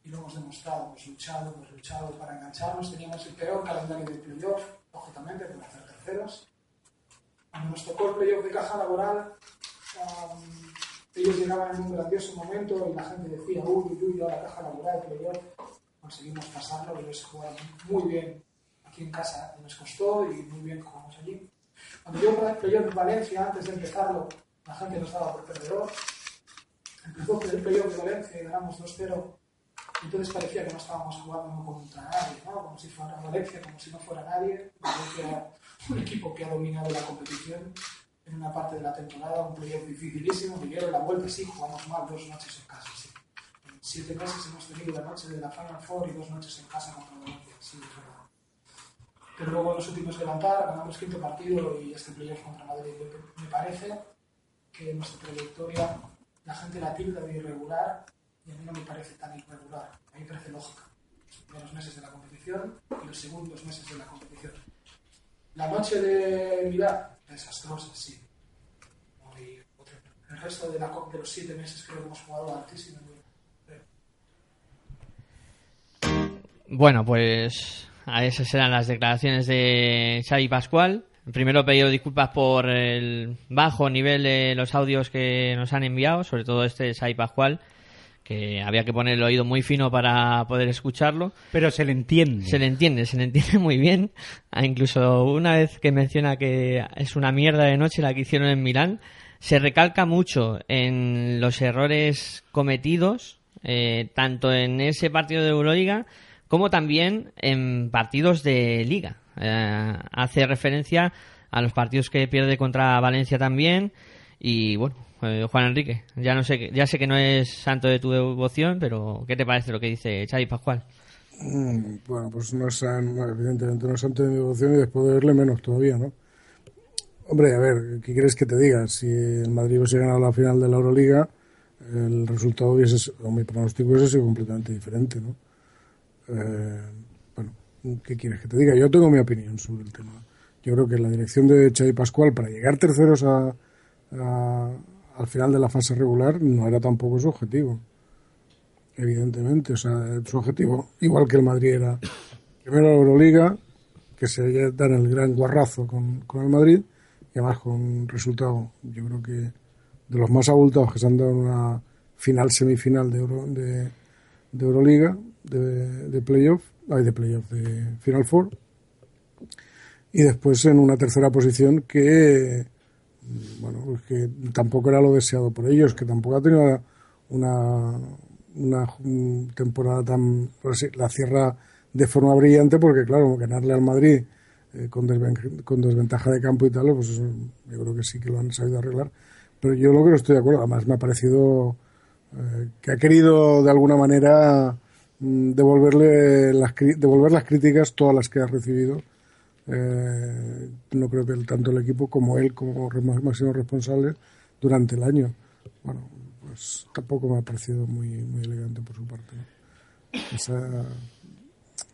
y lo hemos demostrado, hemos luchado, hemos luchado para engancharnos, teníamos el peor calendario de playoff, lógicamente, por hacer terceros. Cuando nos tocó el playoff de caja laboral, um, ellos llegaban en un grandioso momento y la gente decía, uy, uy, uy, ahora caja laboral, playoff. Conseguimos pasarlo, ellos jugaron muy bien aquí en casa, nos costó y muy bien jugamos allí. Cuando yo playoff de Valencia, antes de empezarlo, la gente nos daba por perdedor. Empezó el playoff de Valencia y ganamos 2-0 entonces parecía que no estábamos jugando contra nadie, ¿no? como si fuera Valencia, como si no fuera nadie. Valencia, un equipo que ha dominado la competición en una parte de la temporada, un playoff dificilísimo. Vinieron la vuelta, sí, jugamos mal dos noches en casa, sí. En siete meses hemos tenido la noche de la Final Four y dos noches en casa contra Valencia, sí, es verdad. Pero luego nos supimos levantar, ganamos quinto partido y este playoff contra Madrid. Me parece que en nuestra trayectoria la gente la tilda de irregular y a mí no me parece tan irregular, a mí me parece lógica. Los primeros meses de la competición y los segundos meses de la competición. La noche de Milán, desastrosa, sí. Muy- El resto de, la, de los siete meses creo que hemos jugado a altísimo nivel. Creo. Bueno, pues a esas eran las declaraciones de Xavi Pascual. Primero pedido disculpas por el bajo nivel de los audios que nos han enviado, sobre todo este de Xavi Pascual, que había que poner el oído muy fino para poder escucharlo. Pero se le entiende. Se le entiende, se le entiende muy bien. Ah, Incluso una vez que menciona que es una mierda de noche la que hicieron en Milán, se recalca mucho en los errores cometidos, eh, tanto en ese partido de Euroliga como también en partidos de Liga. Eh, hace referencia a los partidos que pierde contra Valencia también y bueno, eh, Juan Enrique, ya no sé, ya sé que no es santo de tu devoción, pero ¿qué te parece lo que dice Xavi Pascual? Mm, Bueno, pues no es, evidentemente no es santo de mi devoción y después de verle menos todavía, ¿no? Hombre, a ver, ¿qué quieres que te diga? Si el Madrid hubiese ganado la final de la Euroliga, el resultado hubiese, o mi pronóstico hubiese sido completamente diferente, ¿no? Eh, bueno, ¿qué quieres que te diga? Yo tengo mi opinión sobre el tema. Yo creo que la dirección de Xavi Pascual para llegar terceros a, a- al final de la fase regular no era tampoco su objetivo evidentemente. O sea, su objetivo, igual que el Madrid, era primero la Euroliga, que se dan el gran guarrazo con, con el Madrid, y además con un resultado, yo creo que de los más abultados que se han dado en una final, semifinal de, Euro- de, de Euroliga, de, de playoff, ay, de playoff, de Final Four, y después en una tercera posición que bueno, que tampoco era lo deseado por ellos, que tampoco ha tenido una, una temporada tan... la cierra de forma brillante porque, claro, ganarle al Madrid eh, con, desven- con desventaja de campo y tal, pues eso yo creo que sí que lo han sabido arreglar. Pero yo lo que no estoy de acuerdo, además me ha parecido eh, que ha querido de alguna manera mm, devolverle las, devolver las críticas, todas las que ha recibido, eh, no creo que el- tanto el equipo como él como máximo responsable durante el año. Bueno, pues tampoco me ha parecido muy, muy elegante por su parte.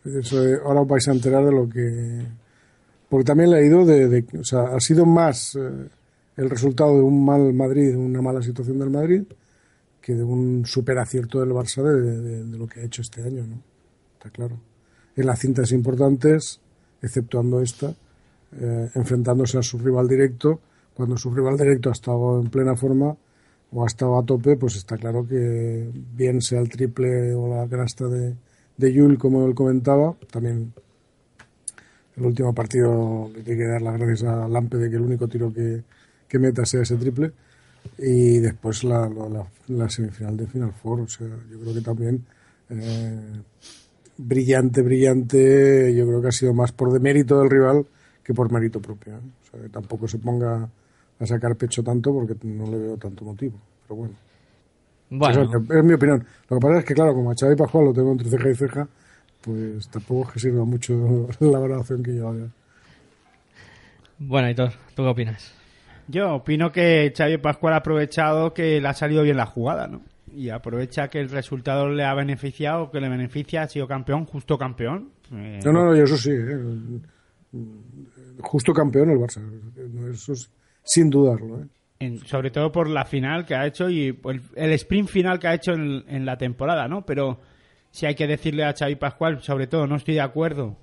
eso ahora os vais a enterar de lo que... Porque también le ha ido de, O sea, ha sido más eh, el resultado de un mal Madrid, una mala situación del Madrid, que de un super acierto del Barça de- de lo que ha hecho este año, ¿no? Está claro. En las cintas importantes, exceptuando esta, eh, enfrentándose a su rival directo, cuando su rival directo ha estado en plena forma o ha estado a tope, pues está claro que bien sea el triple o la canasta de, de Yul, como él comentaba, también el último partido tiene que dar las gracias a Lampe de que el único tiro que, que meta sea ese triple. Y después la- la semifinal de Final Four. O sea, yo creo que también eh, brillante, brillante. Yo creo que ha sido más por demérito del rival que por mérito propio. ¿eh? O sea, que tampoco se ponga a sacar pecho tanto porque no le veo tanto motivo. Pero bueno. Bueno, Eso es, es mi opinión. Lo que pasa es que, claro, como a Xavi Pascual lo tengo entre ceja y ceja, pues tampoco es que sirva mucho la valoración que yo haga. bueno, Hitor, ¿tú qué opinas? Yo opino que Xavi Pascual ha aprovechado que le ha salido bien la jugada, ¿no? Y aprovecha que el resultado le ha beneficiado, que le beneficia, ha sido campeón, justo campeón. Eh, No, no, eso sí. ¿eh? Justo campeón el Barça. Eso sin dudarlo. ¿eh? en- sobre todo por la final que ha hecho y el, el sprint final que ha hecho en, en la temporada, ¿no? Pero si hay que decirle a Xavi Pascual, sobre todo no estoy de acuerdo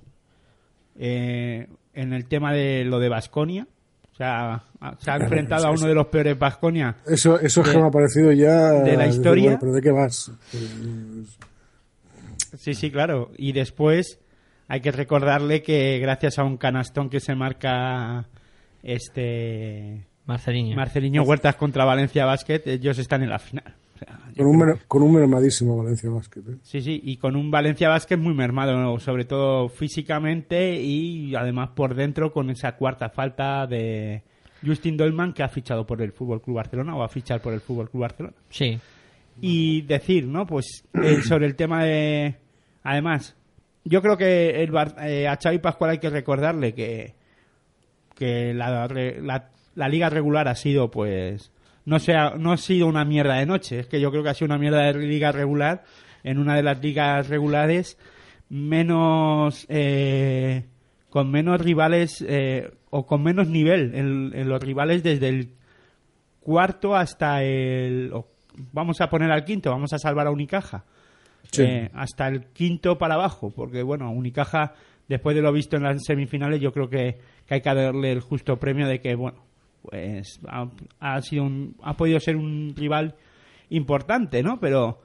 eh, en el tema de lo de Basconia. O sea, se ha enfrentado a uno de los peores Basconia. Eso, eso es De- que me ha parecido ya. de la historia. bueno, ¿Pero de qué vas? Sí, sí, claro. Y después hay que recordarle que gracias a un canastón que se marca este Marceliño. Marceliño Huertas contra Valencia Basket, ellos están en la final. Con un, con un mermadísimo Valencia Basket. ¿eh? Sí, sí, y con un Valencia Basket muy mermado, ¿no? sobre todo físicamente y además por dentro con esa cuarta falta de Justin Dolman que ha fichado por el Fútbol Club Barcelona o a fichar por el Fútbol Club Barcelona. Sí. Y decir, ¿no? Pues eh, sobre el tema de. Además, yo creo que el Bar- eh, a Xavi Pascual hay que recordarle que, que la, la liga regular ha sido, pues. No, sea, no ha sido una mierda de noche, es que yo creo que ha sido una mierda de liga regular en una de las ligas regulares menos. eh, con menos rivales eh, o con menos nivel en, en los rivales desde el cuarto hasta el. vamos a poner al quinto, vamos a salvar a Unicaja. Sí. Eh, hasta el quinto para abajo, porque bueno, Unicaja, después de lo visto en las semifinales, yo creo que, que hay que darle el justo premio de que, bueno, pues ha, ha sido un, ha podido ser un rival importante, ¿no? Pero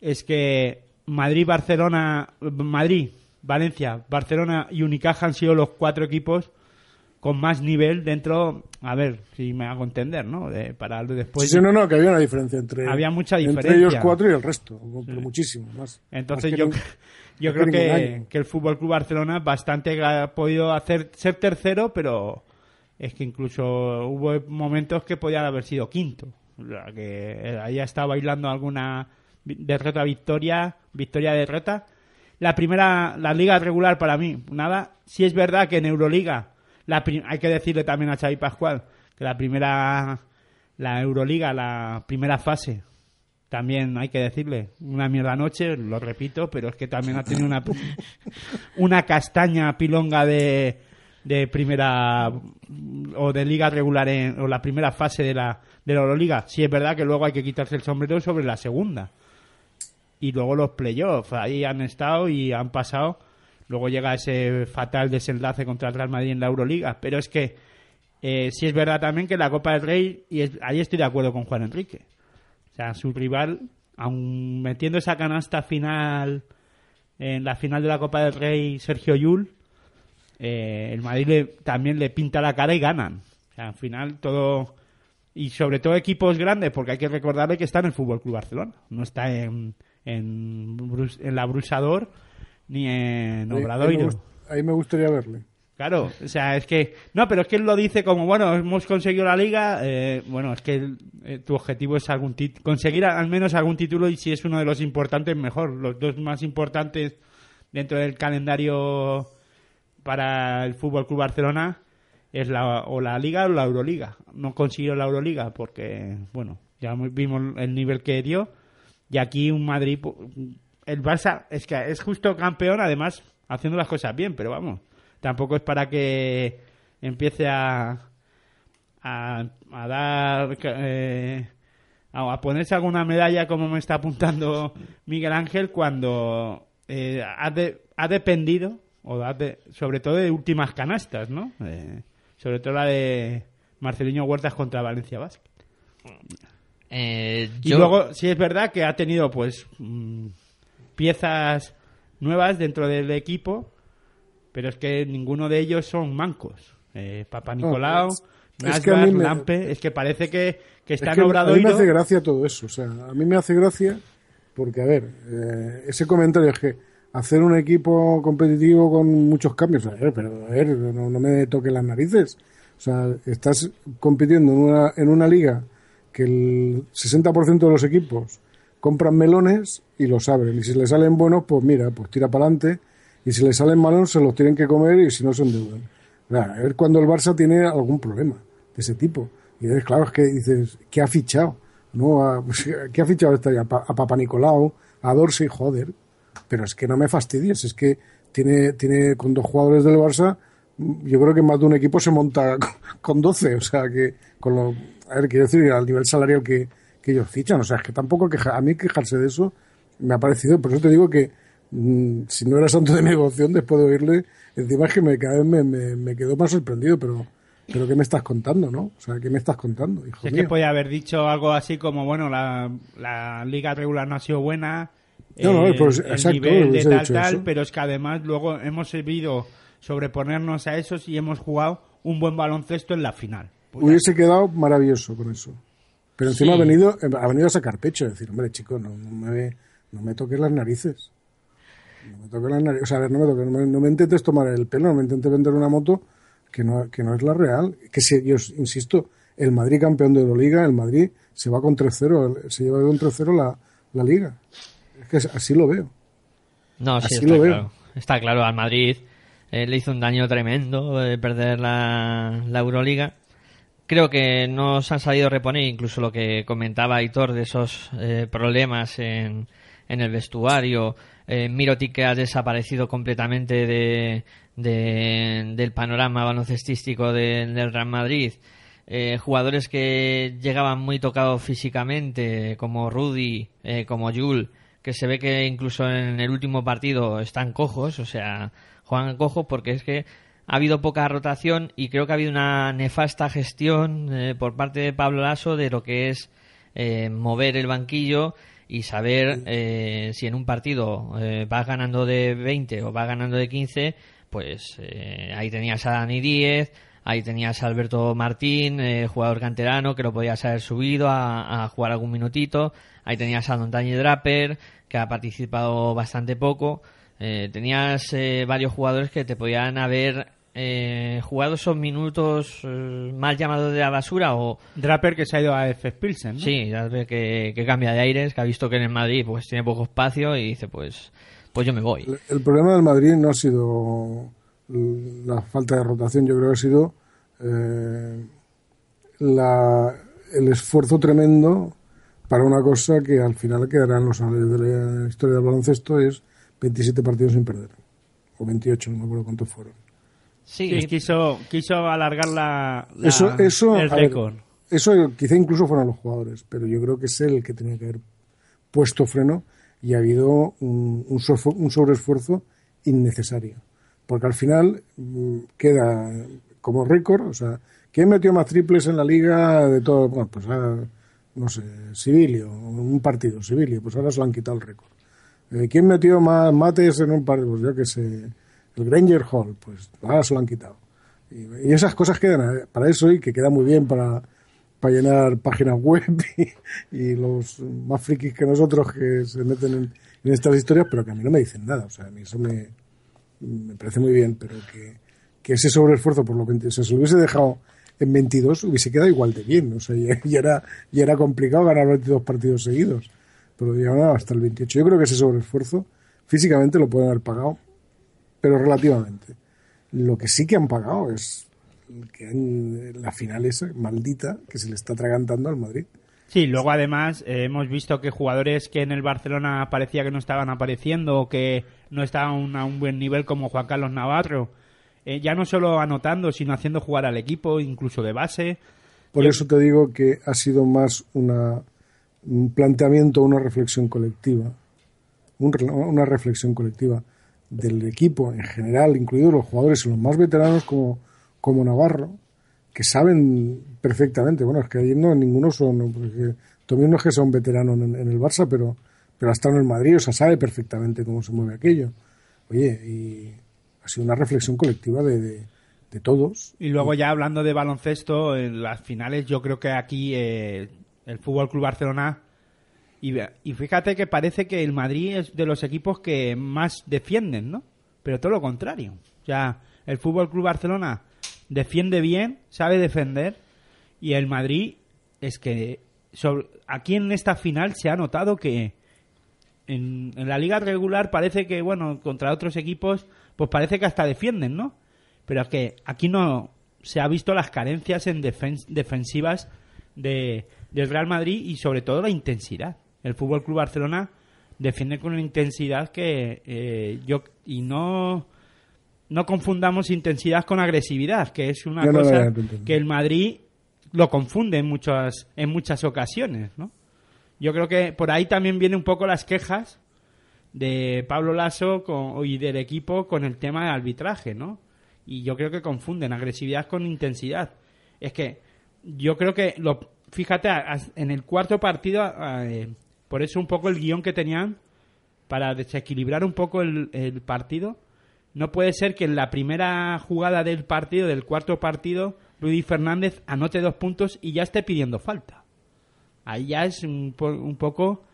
es que Madrid, Barcelona, Madrid, Valencia, Barcelona y Unicaja han sido los cuatro equipos con más nivel dentro, a ver si me hago entender, ¿no? De, para después. Sí, sí, no, no, que había una diferencia entre. Había mucha Entre diferencia. ellos cuatro y el resto, pero muchísimo más. Entonces Más yo, yo creo que que el Fútbol Club Barcelona bastante ha podido hacer ser tercero, pero es que incluso hubo momentos que podían haber sido quinto. Que eh, ahí ha estado bailando alguna derrota victoria, victoria derrota. La primera, la liga regular para mí, nada. Si es verdad que en Euroliga, la hay que decirle también a Xavi Pascual que la primera, la Euroliga, la primera fase, también hay que decirle, una mierda noche, lo repito, pero es que también ha tenido una, una castaña pilonga de, de primera o de liga regular en, o la primera fase de la, de la Euroliga. Sí es verdad que luego hay que quitarse el sombrero sobre la segunda. Y luego los playoffs, ahí han estado y han pasado. Luego llega ese fatal desenlace contra el Real Madrid en la Euroliga. Pero es que eh, sí es verdad también que la Copa del Rey, y es- ahí estoy de acuerdo con Juan Enrique. O sea, su rival, aun metiendo esa canasta final en la final de la Copa del Rey, Sergio Yul, eh, el Madrid le- también le pinta la cara y ganan. O sea, al final todo... Y sobre todo equipos grandes, porque hay que recordarle que está en el Fútbol Club Barcelona. No está en, en, la Brusador ni en Ahí- ahí, me Obradoiro. ahí me gustaría verle. Claro, o sea, es que... No, pero es que él lo dice como, bueno, hemos conseguido la liga, eh, bueno, es que el- eh, tu objetivo es algún tit- conseguir al menos algún título y si es uno de los importantes, mejor. Los dos más importantes dentro del calendario para el Fútbol Club Barcelona es la, o la Liga o la Euroliga. No consiguió la Euroliga porque, bueno, ya vimos el nivel que dio. Y aquí un Madrid, el Barça es que es justo campeón, además haciendo las cosas bien, pero vamos, tampoco es para que empiece a a, dar eh, a ponerse alguna medalla como me está apuntando Miguel Ángel cuando eh, ha, de- ha dependido o de- sobre todo de últimas canastas, ¿no? Eh, sobre todo la de Marcelino Huertas contra Valencia Basket. Eh, Y yo- luego, sí es verdad que ha tenido, pues, mm, piezas nuevas dentro del equipo, pero es que ninguno de ellos son mancos. Eh, Papa Nicolau, es- es que a Nasbar, mí me- Lampe, es que parece que, que Es está que en a mí me hace gracia todo eso. O sea, a mí me hace gracia porque, a ver, eh, ese comentario es que hacer un equipo competitivo con muchos cambios, a ver, pero a ver, no, no me toques las narices. O sea, estás compitiendo en una, en una liga que el 60% de los equipos compran melones y los abren. Y si le salen buenos, pues mira, pues tira para adelante. Y si le salen malos, se los tienen que comer y si no, se endeudan. A ver cuando el Barça tiene algún problema de ese tipo. Y es claro, es que dices, ¿qué ha fichado? ¿No? ¿Qué ha fichado esta? A Papa Nicolau, a Dorsey, joder. Pero es que no me fastidies, es que tiene, tiene con dos jugadores del Barça, yo creo que más de un equipo se monta con, con 12, o sea que con lo, a ver, quiero decir, al nivel salarial que, que ellos fichan, o sea, es que tampoco queja, a mí quejarse de eso me ha parecido, por eso te digo que mm, si no era santo de devoción después de oírle, encima es que me, cada vez me, me, me quedo más sorprendido, pero, pero ¿qué me estás contando, no? O sea, ¿qué me estás contando, hijo Si es que podía haber dicho algo así como, bueno, la, la liga regular no ha sido buena, No, no, eh, pues, el exacto, nivel de tal, dicho tal, eso. pero es que además luego hemos sabido sobreponernos a esos y hemos jugado un buen baloncesto en la final. Pues ya Hubiese quedado maravilloso con eso. Pero encima Sí. ha venido ha venido a sacar pecho, a decir, hombre, chico, no, no me, no me toques las narices. No me toques las narices. O sea, a ver, no me toques, no me, no me intentes tomar el pelo, no me intentes vender una moto que no, que no es la real. Que si, yo insisto, el Madrid campeón de Euroliga, el Madrid se va con 3-0, se lleva con 3-0 la, la liga. Que así lo veo. No, sí, Así está lo veo. claro. Está claro, al Madrid eh, le hizo un daño tremendo de perder la, la Euroliga. Creo que no se han sabido reponer, incluso lo que comentaba Aitor de esos eh, problemas en, en el vestuario. Eh, Mirotic que ha desaparecido completamente de, de- del panorama baloncestístico de- del Real Madrid. Eh, jugadores que llegaban muy tocados físicamente, como Rudy, eh, como Jul, que se ve que incluso en el último partido están cojos, o sea, juegan cojos porque es que ha habido poca rotación y creo que ha habido una nefasta gestión eh, por parte de Pablo Lasso de lo que es eh, mover el banquillo y saber eh, si en un partido eh, vas ganando de 20 o vas ganando de 15, pues eh, ahí tenías a Dani 10, Ahí tenías a Alberto Martín, eh, jugador canterano, que lo podías haber subido a, a jugar algún minutito. Ahí tenías a Dani Draper, que ha participado bastante poco. Eh, tenías eh, varios jugadores que te podían haber eh, jugado esos minutos eh, mal llamados de la basura o Draper que se ha ido a F. Pilsen, ¿no? sí, ya ves que, que cambia de aires, que ha visto que en el Madrid pues tiene poco espacio y dice pues pues yo me voy. El, el problema del Madrid no ha sido la falta de rotación, yo creo que ha sido eh, la, el esfuerzo tremendo para una cosa que al final quedará en los anales de la historia del baloncesto es 27 partidos sin perder. O 28, no me acuerdo cuántos fueron. Sí, Sí, quiso, quiso alargar la, la- Eso, eso, el ver, récord. eso quizá incluso fueron los jugadores, pero yo creo que es él el que tenía que haber puesto freno y ha habido un, un, un sobreesfuerzo innecesario. Porque al final mm, queda como récord, o sea, ¿quién metió más triples en la liga de todo? Bueno, pues ah, no sé, Sibilio, un partido, Sibilio, pues ahora se lo han quitado el récord. Eh, ¿Quién metió más mates en un partido? Pues yo que sé, el Granger Hall, pues ahora se lo han quitado. Y, esas cosas quedan eh, para eso y que queda muy bien para, para llenar páginas web y, y los más frikis que nosotros que se meten en, en estas historias, pero que a mí no me dicen nada. O sea, a mí eso me, me parece muy bien, pero que, que ese sobreesfuerzo por los 20, o sea, si lo hubiese dejado en 22 hubiese quedado igual de bien. O sea, ya, ya era, ya era complicado ganar 22 partidos seguidos, pero llegaron hasta el 28. Yo creo que ese sobreesfuerzo físicamente lo pueden haber pagado, pero relativamente. Lo que sí que han pagado es que han- la final esa maldita que se le está atragantando al Madrid. Sí, luego además eh, hemos visto que jugadores que en el Barcelona parecía que no estaban apareciendo o que no estaban a un buen nivel como Juan Carlos Navarro, eh, ya no solo anotando, sino haciendo jugar al equipo, incluso de base. Por eso te digo que ha sido más una, un planteamiento, una reflexión colectiva, un una reflexión colectiva del equipo en general, incluidos los jugadores y los más veteranos como, como Navarro, que saben perfectamente, bueno, es que ahí no ninguno son, porque Tommy no es que sea un veterano en, en el Barça, pero, pero ha estado en el Madrid, o sea, sabe perfectamente cómo se mueve aquello. Oye, y ha sido una reflexión colectiva de, de, de todos. Y luego ya hablando de baloncesto, en las finales yo creo que aquí eh, el Fútbol Club Barcelona y, fíjate que parece que el Madrid es de los equipos que más defienden, ¿no? Pero todo lo contrario. O sea, el Fútbol Club Barcelona defiende bien, sabe defender y el Madrid es que sobre- aquí en esta final se ha notado que en, en la liga regular parece que, bueno, contra otros equipos, pues parece que hasta defienden, ¿no? Pero es que aquí no se ha visto las carencias en defen- defensivas de, del Real Madrid y sobre todo la intensidad. El Fútbol Club Barcelona defiende con una intensidad que eh, yo y no no confundamos intensidad con agresividad, que es una cosa no, que el Madrid lo confunde en muchas en muchas ocasiones, ¿no? Yo creo que por ahí también vienen un poco las quejas de Pablo Lasso con- y del equipo con el tema del arbitraje, ¿no? Y yo creo que confunden agresividad con intensidad. Es que yo creo que, lo, fíjate, en el cuarto partido, eh, por eso un poco el guion que tenían para desequilibrar un poco el, el partido, no puede ser que en la primera jugada del partido, del cuarto partido, Rudy Fernández anote dos puntos y ya esté pidiendo falta ahí ya es un, un poco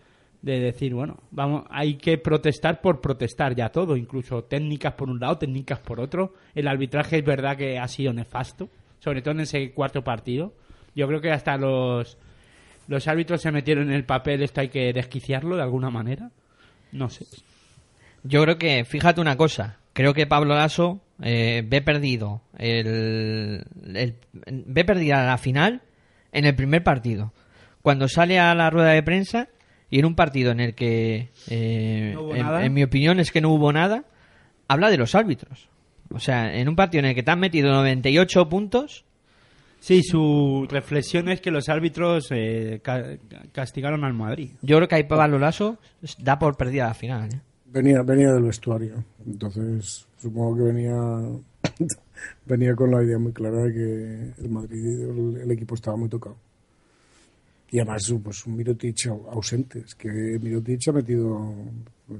de decir, bueno, vamos, hay que protestar por protestar ya todo, incluso técnicas por un lado, técnicas por otro. El arbitraje es verdad que ha sido nefasto, sobre todo en ese cuarto partido. Yo creo que hasta los los árbitros se metieron en el papel, esto hay que desquiciarlo de alguna manera. No sé. Yo creo que, fíjate una cosa, creo que Pablo Lasso eh, ve perdido el, el- ve perdida la final en el primer partido. Cuando sale a la rueda de prensa y en un partido en el que, eh, No en, mi opinión es que no hubo nada, habla de los árbitros. O sea, en un partido en el que te han metido 98 puntos, Sí, su reflexión es que los árbitros eh, ca- castigaron al Madrid. yo creo que ahí Pablo Lasso da por perdida la final. ¿eh? Venía, venía del vestuario, entonces supongo que venía venía con la idea muy clara de que el Madrid, el, el equipo estaba muy tocado. Y además, pues un Mirotic au- ausente, es que Mirotic ha metido,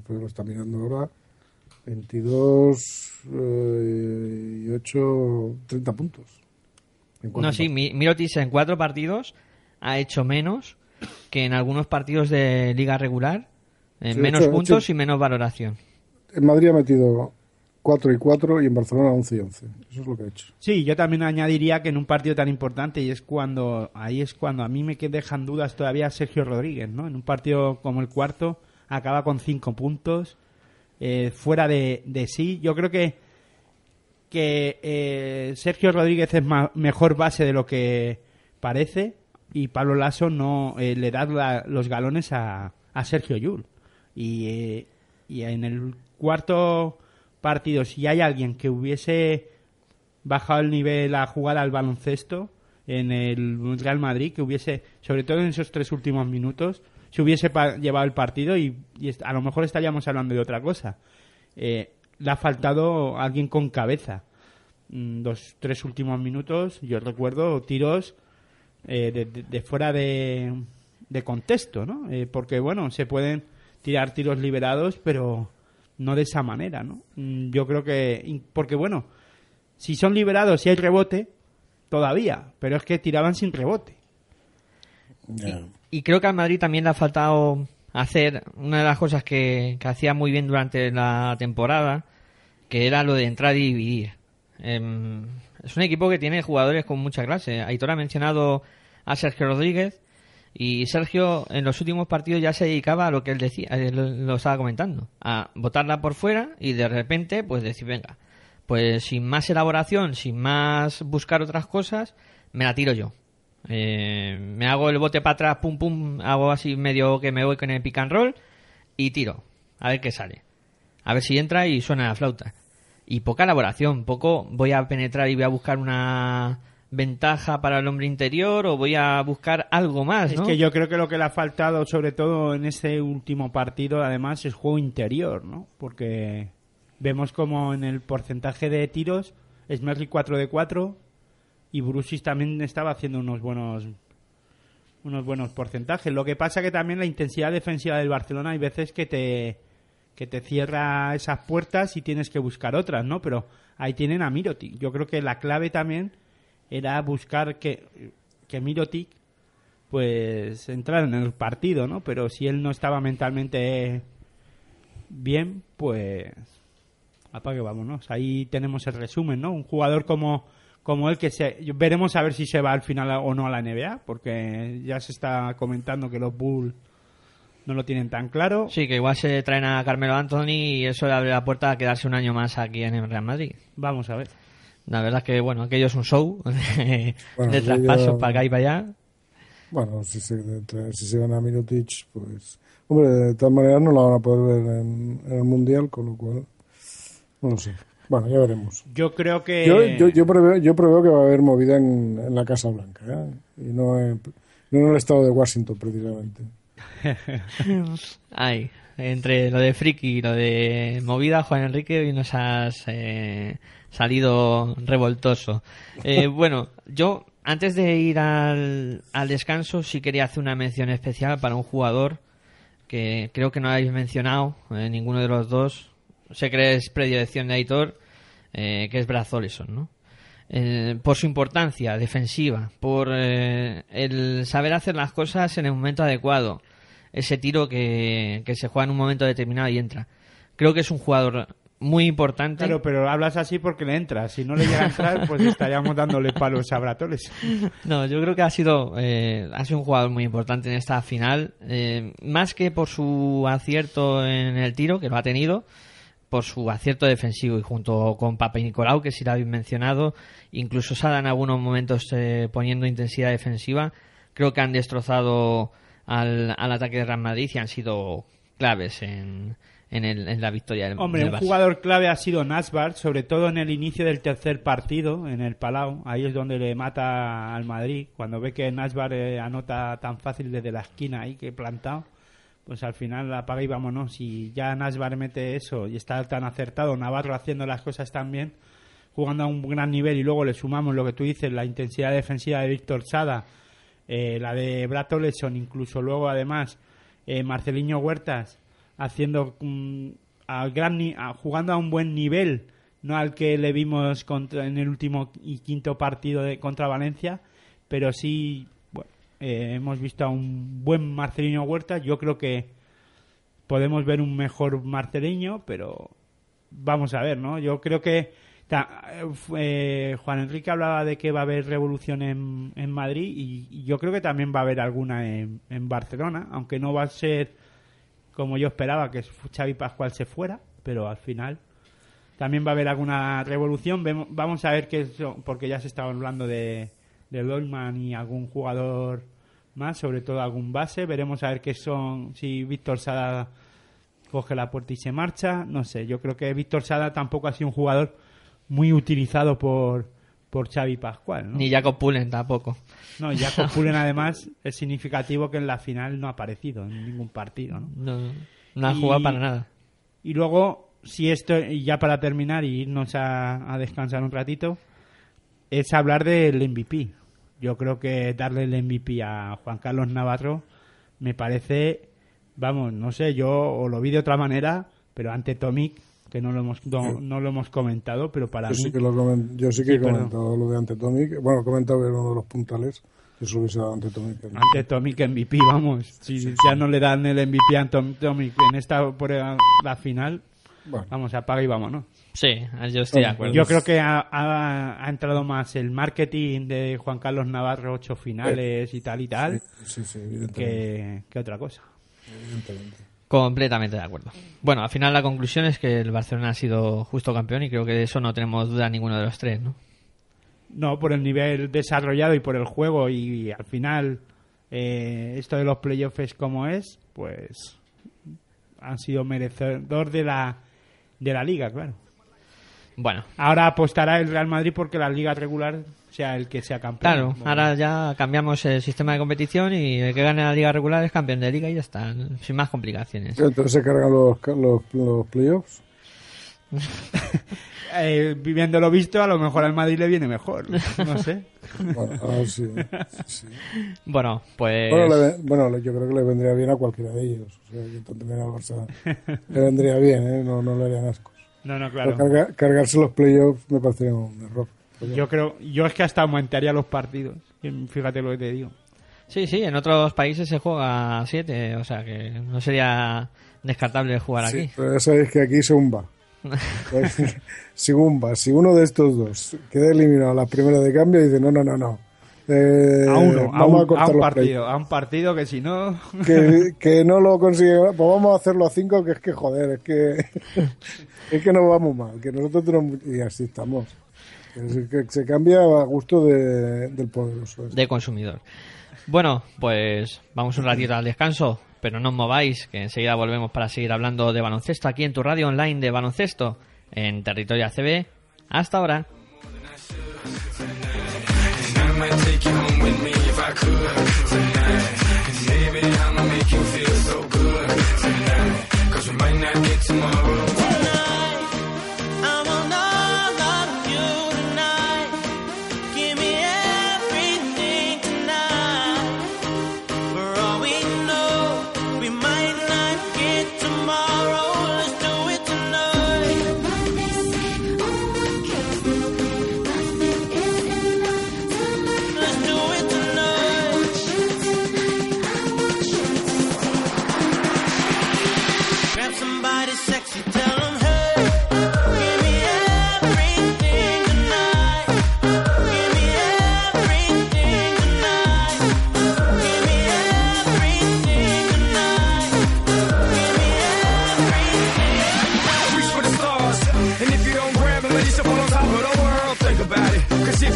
pues lo está mirando ahora, 22 eh, y 8, 30 puntos. No, sí, Mi- Mirotic en cuatro partidos ha hecho menos que en algunos partidos de liga regular. En Sí, menos ocho- puntos ocho- y menos valoración. En Madrid ha metido 4 y 4 y en Barcelona 11 y 11. Eso es lo que ha hecho. Sí, yo también añadiría que en un partido tan importante y es cuando ahí es cuando a mí me dejan dudas todavía Sergio Rodríguez, ¿no? En un partido como el cuarto acaba con cinco puntos eh, fuera de, de sí. Yo creo que que eh, Sergio Rodríguez es ma- mejor base de lo que parece y Pablo Lasso no eh, le da los galones a, a Sergio Yul y, y en el cuarto partido si hay alguien que hubiese bajado el nivel a jugar al baloncesto en el Real Madrid, que hubiese, sobre todo en esos tres últimos minutos, se hubiese llevado el partido y, a lo mejor estaríamos hablando de otra cosa. Eh, le ha faltado alguien con cabeza. Mm, Los tres últimos minutos, yo recuerdo tiros eh, de, de- de fuera de, de contexto, ¿no? Eh, porque, bueno, se pueden tirar tiros liberados, pero no de esa manera, ¿no? Mm, Yo creo que... Porque, bueno, si son liberados y hay rebote, todavía, pero es que tiraban sin rebote. Y creo que al Madrid también le ha faltado hacer una de las cosas que, que hacía muy bien durante la temporada, que era lo de entrar y dividir. Em, es un equipo que tiene jugadores con mucha clase. Aitor ha mencionado a Sergio Rodríguez y Sergio en los últimos partidos ya se dedicaba a lo que él decía, lo, lo estaba comentando, a botarla por fuera y de repente pues decir, venga, pues sin más elaboración, sin más buscar otras cosas, me la tiro yo. Eh, me hago el bote para atrás, pum pum, hago así medio que me voy con el pick and roll y tiro. A ver qué sale. A ver si entra y suena la flauta. Y poca elaboración, poco voy a penetrar y voy a buscar una ventaja para el hombre interior o voy a buscar algo más, Es que yo creo que lo que le ha faltado, sobre todo en ese último partido, además, es juego interior, ¿no? Porque vemos como en el porcentaje de tiros, Smerly 4 de 4 y Brusis también estaba haciendo unos buenos unos buenos porcentajes. Lo que pasa que también la intensidad defensiva del Barcelona hay veces que te que te cierra esas puertas y tienes que buscar otras, ¿no? Pero ahí tienen a Mirotic. Yo creo que la clave también era buscar que, que Mirotic pues entrar en el partido, ¿no? Pero si él no estaba mentalmente bien, pues apague vámonos. Ahí tenemos el resumen, ¿no? Un jugador como como él que se veremos a ver si se va al final o no a la NBA, porque ya se está comentando que los Bulls no lo tienen tan claro. Sí, que igual se traen a Carmelo Anthony y eso le abre la puerta a quedarse un año más aquí en el Real Madrid. Vamos a ver. La verdad es que, bueno, aquello es un show de, Bueno, de yo- traspasos para acá y para allá. Bueno, si se, si se gana Mirotic, pues... Hombre, de todas maneras no lo van a poder ver en, en el Mundial, con lo cual... No lo sé. Bueno, ya veremos. Yo creo que Yo, yo, yo, preveo, yo preveo que va a haber movida en, en la Casa Blanca, ¿eh? Y no en, no en el estado de Washington, precisamente. Ay, entre lo de Friki y lo de Movida, Juan Enrique, hoy nos has eh, salido revoltoso. Eh, bueno, yo antes de ir al, al descanso sí quería hacer una mención especial para un jugador que creo que no habéis mencionado, eh, ninguno de los dos. Sé que es predilección de Aitor, eh, que es Brazoleson, ¿no? Eh, por su importancia defensiva, por eh, el saber hacer las cosas en el momento adecuado, ese tiro que, que se juega en un momento determinado y entra. Creo que es un jugador muy importante. Claro, pero hablas así porque le entras. Si no le llega a entrar, pues estaríamos dándole palos a Bratoles. No, yo creo que ha sido, eh, ha sido un jugador muy importante en esta final, eh, más que por su acierto en el tiro, que lo ha tenido, por su acierto defensivo y junto con Papa y Nicolau, que sí lo habéis mencionado, incluso Sada en algunos momentos eh, poniendo intensidad defensiva, creo que han destrozado al, al ataque de Real Madrid y han sido claves en, en, el- en la victoria del Hombre, del un Barça. jugador clave ha sido Nasbar, sobre todo en el inicio del tercer partido, en el Palau. Ahí es donde le mata al Madrid. Cuando ve que Nasbar eh, anota tan fácil desde la esquina ahí que plantado, pues al final apaga y vámonos. Y ya Nasbar mete eso y está tan acertado, Navarro haciendo las cosas tan bien, jugando a un gran nivel y luego le sumamos lo que tú dices, la intensidad defensiva de Víctor Sada, eh, la de Brad Oleson, incluso luego además eh, Marceliño Huertas haciendo mm, al gran ni- a- jugando a un buen nivel no al que le vimos contra, en el último y quinto partido de, contra Valencia, pero sí bueno, eh, hemos visto a un buen Marcelino Huerta. Yo creo que podemos ver un mejor Marcelino, pero vamos a ver, ¿no? Yo creo que ta- eh, Juan Enrique hablaba de que va a haber revolución en, en Madrid y, y yo creo que también va a haber alguna en, en Barcelona, aunque no va a ser como yo esperaba que Xavi Pascual se fuera, pero al final también va a haber alguna revolución. Vamos a ver qué son, porque ya se estaba hablando de, de Dolman y algún jugador más, sobre todo algún base. Veremos a ver qué son, si Víctor Sada coge la puerta y se marcha. No sé, yo creo que Víctor Sada tampoco ha sido un jugador muy utilizado por, por Xavi Pascual. ¿no? Ni Jacob Pullen tampoco. No, Jacob Pullen además es significativo que en la final no ha aparecido en ningún partido. ¿no? No, no ha Y- jugado para nada. Y luego, si esto, y ya para terminar y irnos a, a descansar un ratito, es hablar del MVP. Yo creo que darle el MVP a Juan Carlos Navarro me parece, vamos, no sé, yo o lo vi de otra manera, pero ante Tomic, que no lo hemos, no, no lo hemos comentado, pero para Yo mí... sí que, lo comen- yo sí que Sí, he perdón. comentado lo de Antetomic. Bueno, he comentado que era uno de los puntales. Solo hubiese dado Antetomic. Ante Tomic MVP, vamos. Si ya no le dan el MVP a Tom- Tomic en esta por la final, Bueno, vamos, apaga y vámonos. Sí, yo estoy de acuerdo. Yo creo que ha, ha- ha entrado más el marketing de Juan Carlos Navarro, ocho finales y tal y tal, sí, sí, evidentemente. que, que otra cosa. evidentemente. Completamente de acuerdo. Bueno, al final la conclusión es que el Barcelona ha sido justo campeón y creo que de eso no tenemos duda ninguno de los tres, ¿no? No, por el nivel desarrollado y por el juego y, al final eh, esto de los playoffs como es, pues han sido merecedor de la, de la liga, claro. Bueno, Ahora apostará el Real Madrid porque la liga regular sea el que sea campeón. claro, Bueno, ahora ya cambiamos el sistema de competición y el que gane la liga regular es campeón de liga y ya está, sin más complicaciones. Entonces se cargan los, los, los playoffs. eh, viviendo lo visto, a lo mejor al Madrid le viene mejor. No sé. Bueno, ah, sí, sí. Bueno, pues... Bueno, le ve- bueno, yo creo que le vendría bien a cualquiera de ellos. O sea, que también al Barça le vendría bien, ¿eh? No, no le harían ascos. No, no, claro. carga- cargarse los playoffs me parecería un error. Yo creo, yo es que hasta aumentaría los partidos. Fíjate lo que te digo. Sí, sí, en otros países se juega a 7, o sea que no sería descartable jugar Sí, aquí. pero ya sabéis que aquí va. según va. Si uno de estos dos queda eliminado a la primera de cambio, dice: No, no, no, no. Eh, A uno, a vamos un, cortar a un partido. A un partido que si no. que, que no lo consigue, pues vamos a hacerlo a cinco, que es que joder, es que es que nos vamos mal, que nosotros tenemos y así estamos. Que, que se cambia a gusto de- del poderoso. de consumidor. Bueno, pues vamos un ratito al descanso, pero no os mováis, que enseguida volvemos para seguir hablando de baloncesto aquí en tu radio online de baloncesto en territorio ACB. Hasta ahora. might take you home with me if I could tonight. Cause baby, I'ma make you feel so good tonight. Cause we might not get tomorrow.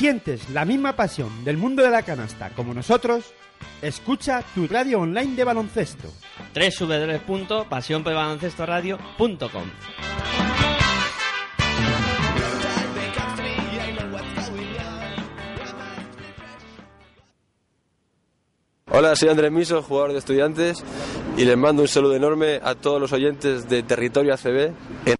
sientes la misma pasión del mundo de la canasta como nosotros, escucha tu radio online de baloncesto. www.pasionpelbaloncestoradio.com Hola, soy Andrés Miso, jugador de estudiantes, y les mando un saludo enorme a todos los oyentes de Territorio ACB. En-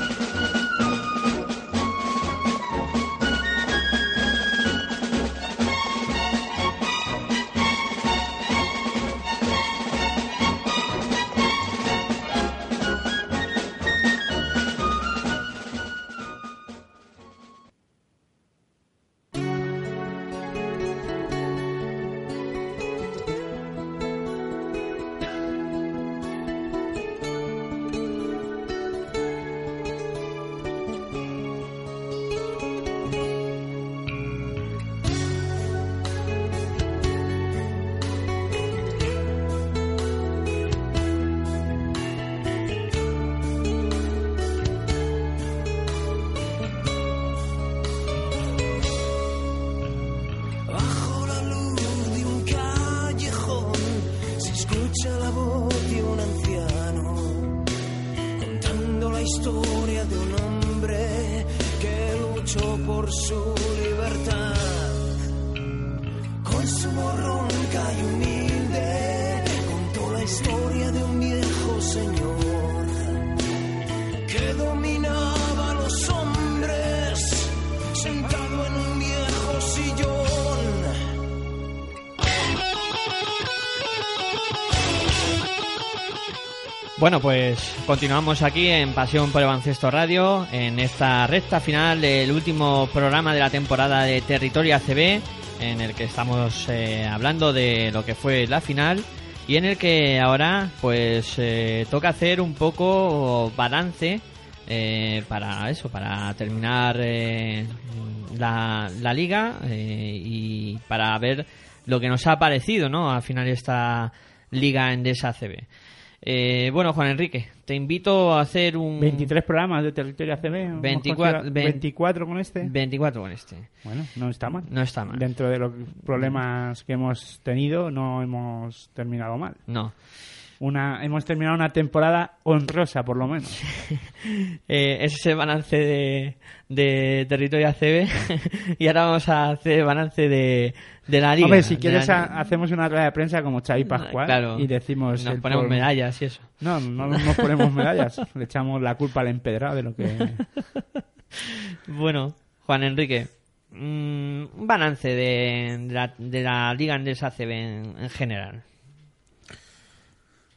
Bueno, pues continuamos aquí en Pasión por Baloncesto Radio, en esta recta final del último programa de la temporada de Territorio ACB, en el que estamos eh, hablando de lo que fue la final y en el que ahora pues eh, toca hacer un poco balance eh, para eso, para terminar eh, la, liga y para ver lo que nos ha parecido, ¿no? Al final esta liga Endesa ACB. Eh, bueno, Juan Enrique, te invito a hacer un 23 programas de territorio ACB. hemos 24 considerado- ve- 24 con este. 24 con este. Bueno, no está mal. No está mal. Dentro de los problemas que hemos tenido, no hemos terminado mal. No. Una, hemos terminado una temporada honrosa, por lo menos. Eh, ese es el balance de, de territorio ACB y ahora vamos a hacer balance de, de la liga. Hombre, si quieres, hacemos una rueda de prensa como Xavi Pascual Claro. y decimos... Nos el ponemos por- medallas y eso. No, no nos ponemos medallas. Le echamos la culpa al empedrado de lo que... Bueno, Juan Enrique, mm, un balance de, de la, de la liga Andesa ACB en, en general.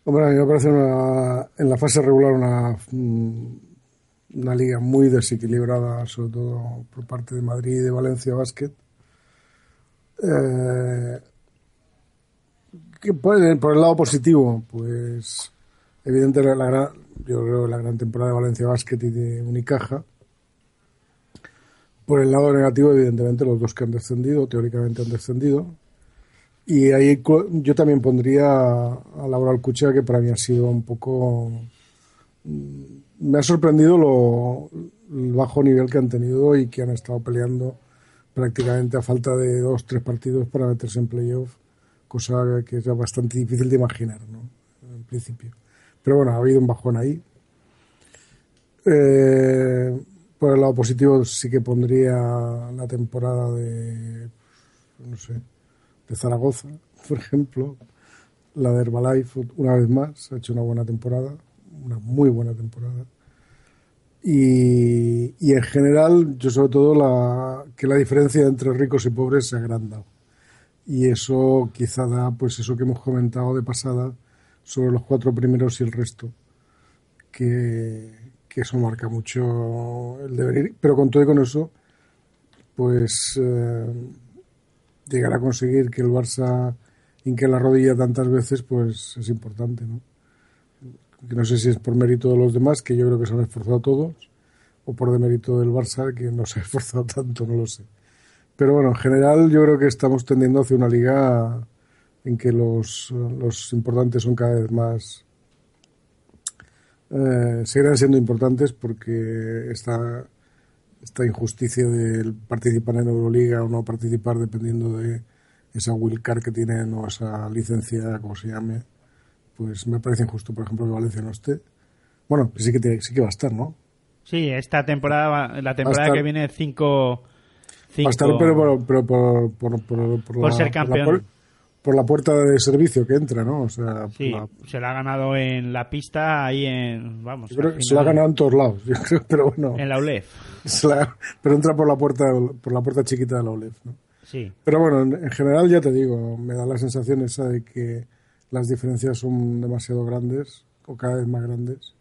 Hombre, a mí me parece una- en la fase regular una, mm, una liga muy desequilibrada, sobre todo por parte de Madrid y de Valencia Basket. Eh, que puede, por el lado positivo, pues evidentemente la gran, yo creo la gran temporada de Valencia Basket y de Unicaja. Por el lado negativo, evidentemente, los dos que han descendido, teóricamente han descendido. Y ahí yo también pondría a Laura Alcucha, que para mí ha sido un poco. mm, Me ha sorprendido lo el bajo nivel que han tenido y que han estado peleando prácticamente a falta de dos, tres partidos para meterse en playoff, cosa que es bastante difícil de imaginar, ¿no? En principio. Pero bueno, ha habido un bajón ahí. Eh, por el lado positivo sí que pondría la temporada de, no sé, de Zaragoza, por ejemplo. La de Herbalife, una vez más, ha hecho una buena temporada, una muy buena temporada. Y, y en general, yo sobre todo, la, que la diferencia entre ricos y pobres se ha agrandado. Y eso quizá da, pues eso que hemos comentado de pasada sobre los cuatro primeros y el resto, que, que eso marca mucho el devenir. Pero con todo y con eso, pues eh, llegar a conseguir que el Barça hinque la rodilla tantas veces, pues es importante, ¿no? Que no sé si es por mérito de los demás, que yo creo que se han esforzado todos, o por demérito del Barça, que no se ha esforzado tanto, no lo sé. Pero bueno, en general yo creo que estamos tendiendo hacia una liga en que los, los importantes son cada vez más eh, seguirán siendo importantes porque esta, esta injusticia del participar en Euroliga o no participar dependiendo de esa wildcard que tienen o esa licencia, como se llame, pues me parece injusto, por ejemplo, que Valencia no esté. Bueno, sí que, sí que va a estar, ¿no? Sí, esta temporada, la temporada estar- que viene, cinco. Va a estar, pero, por, pero por, por, por, por la- ser la campeón. por la puerta de servicio que entra, ¿no? O sea, Sí, la- se la ha ganado en la pista, ahí en. Vamos. yo creo al que se lo ha ganado en todos lados, yo creo, pero bueno. En la ULEF. La- pero entra por la puerta por la puerta chiquita de la OLED, ¿no? Sí. Pero bueno, en, en general ya te digo, me da la sensación esa de que las diferencias son demasiado grandes o cada vez más grandes.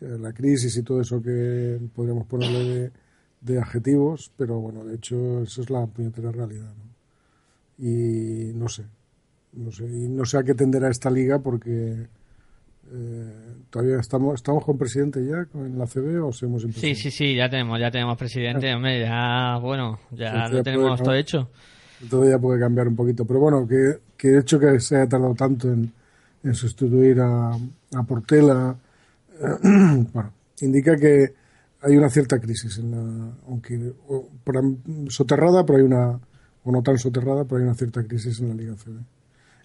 La crisis y todo eso que podríamos ponerle de, de adjetivos, pero bueno, de hecho eso es la puñetera realidad. ¿no? Y no sé, no sé, y no sé a qué tenderá esta liga porque eh, todavía estamos estamos con presidente ya en la CB o seguimos sin Sí, sí, sí, ya tenemos, ya tenemos presidente, hombre, ya, bueno, ya lo ya tenemos ¿no? todo hecho. Todo ya puede cambiar un poquito. Pero bueno, que, que el hecho que se haya tardado tanto en, en sustituir a, a Portela, eh, bueno, indica que hay una cierta crisis, en la, aunque o, soterrada, pero hay una, o no tan soterrada, pero hay una cierta crisis en la Liga CB.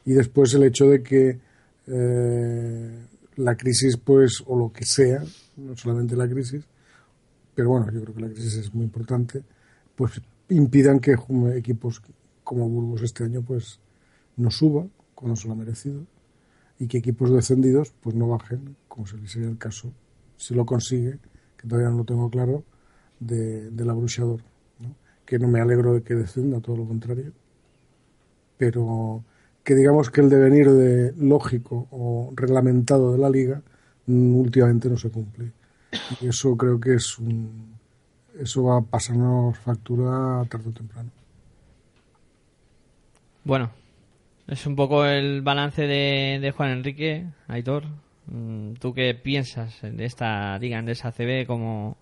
Y después el hecho de que eh, la crisis, pues, o lo que sea, no solamente la crisis, pero bueno, yo creo que la crisis es muy importante, pues impidan que equipos como Burgos este año pues no suban, como se lo ha merecido, y que equipos descendidos pues no bajen, como se- sería el caso, si lo consigue, que todavía no lo tengo claro, de, del abruchador, ¿no? que no me alegro de que descienda, todo lo contrario, pero que digamos que el devenir de lógico o reglamentado de la liga mm, últimamente no se cumple. Y eso creo que es un, eso va a pasarnos factura tarde o temprano. Bueno, es un poco el balance de, de Juan Enrique, Aitor. Mm, ¿Tú qué piensas de esta Liga Endesa CB, cómo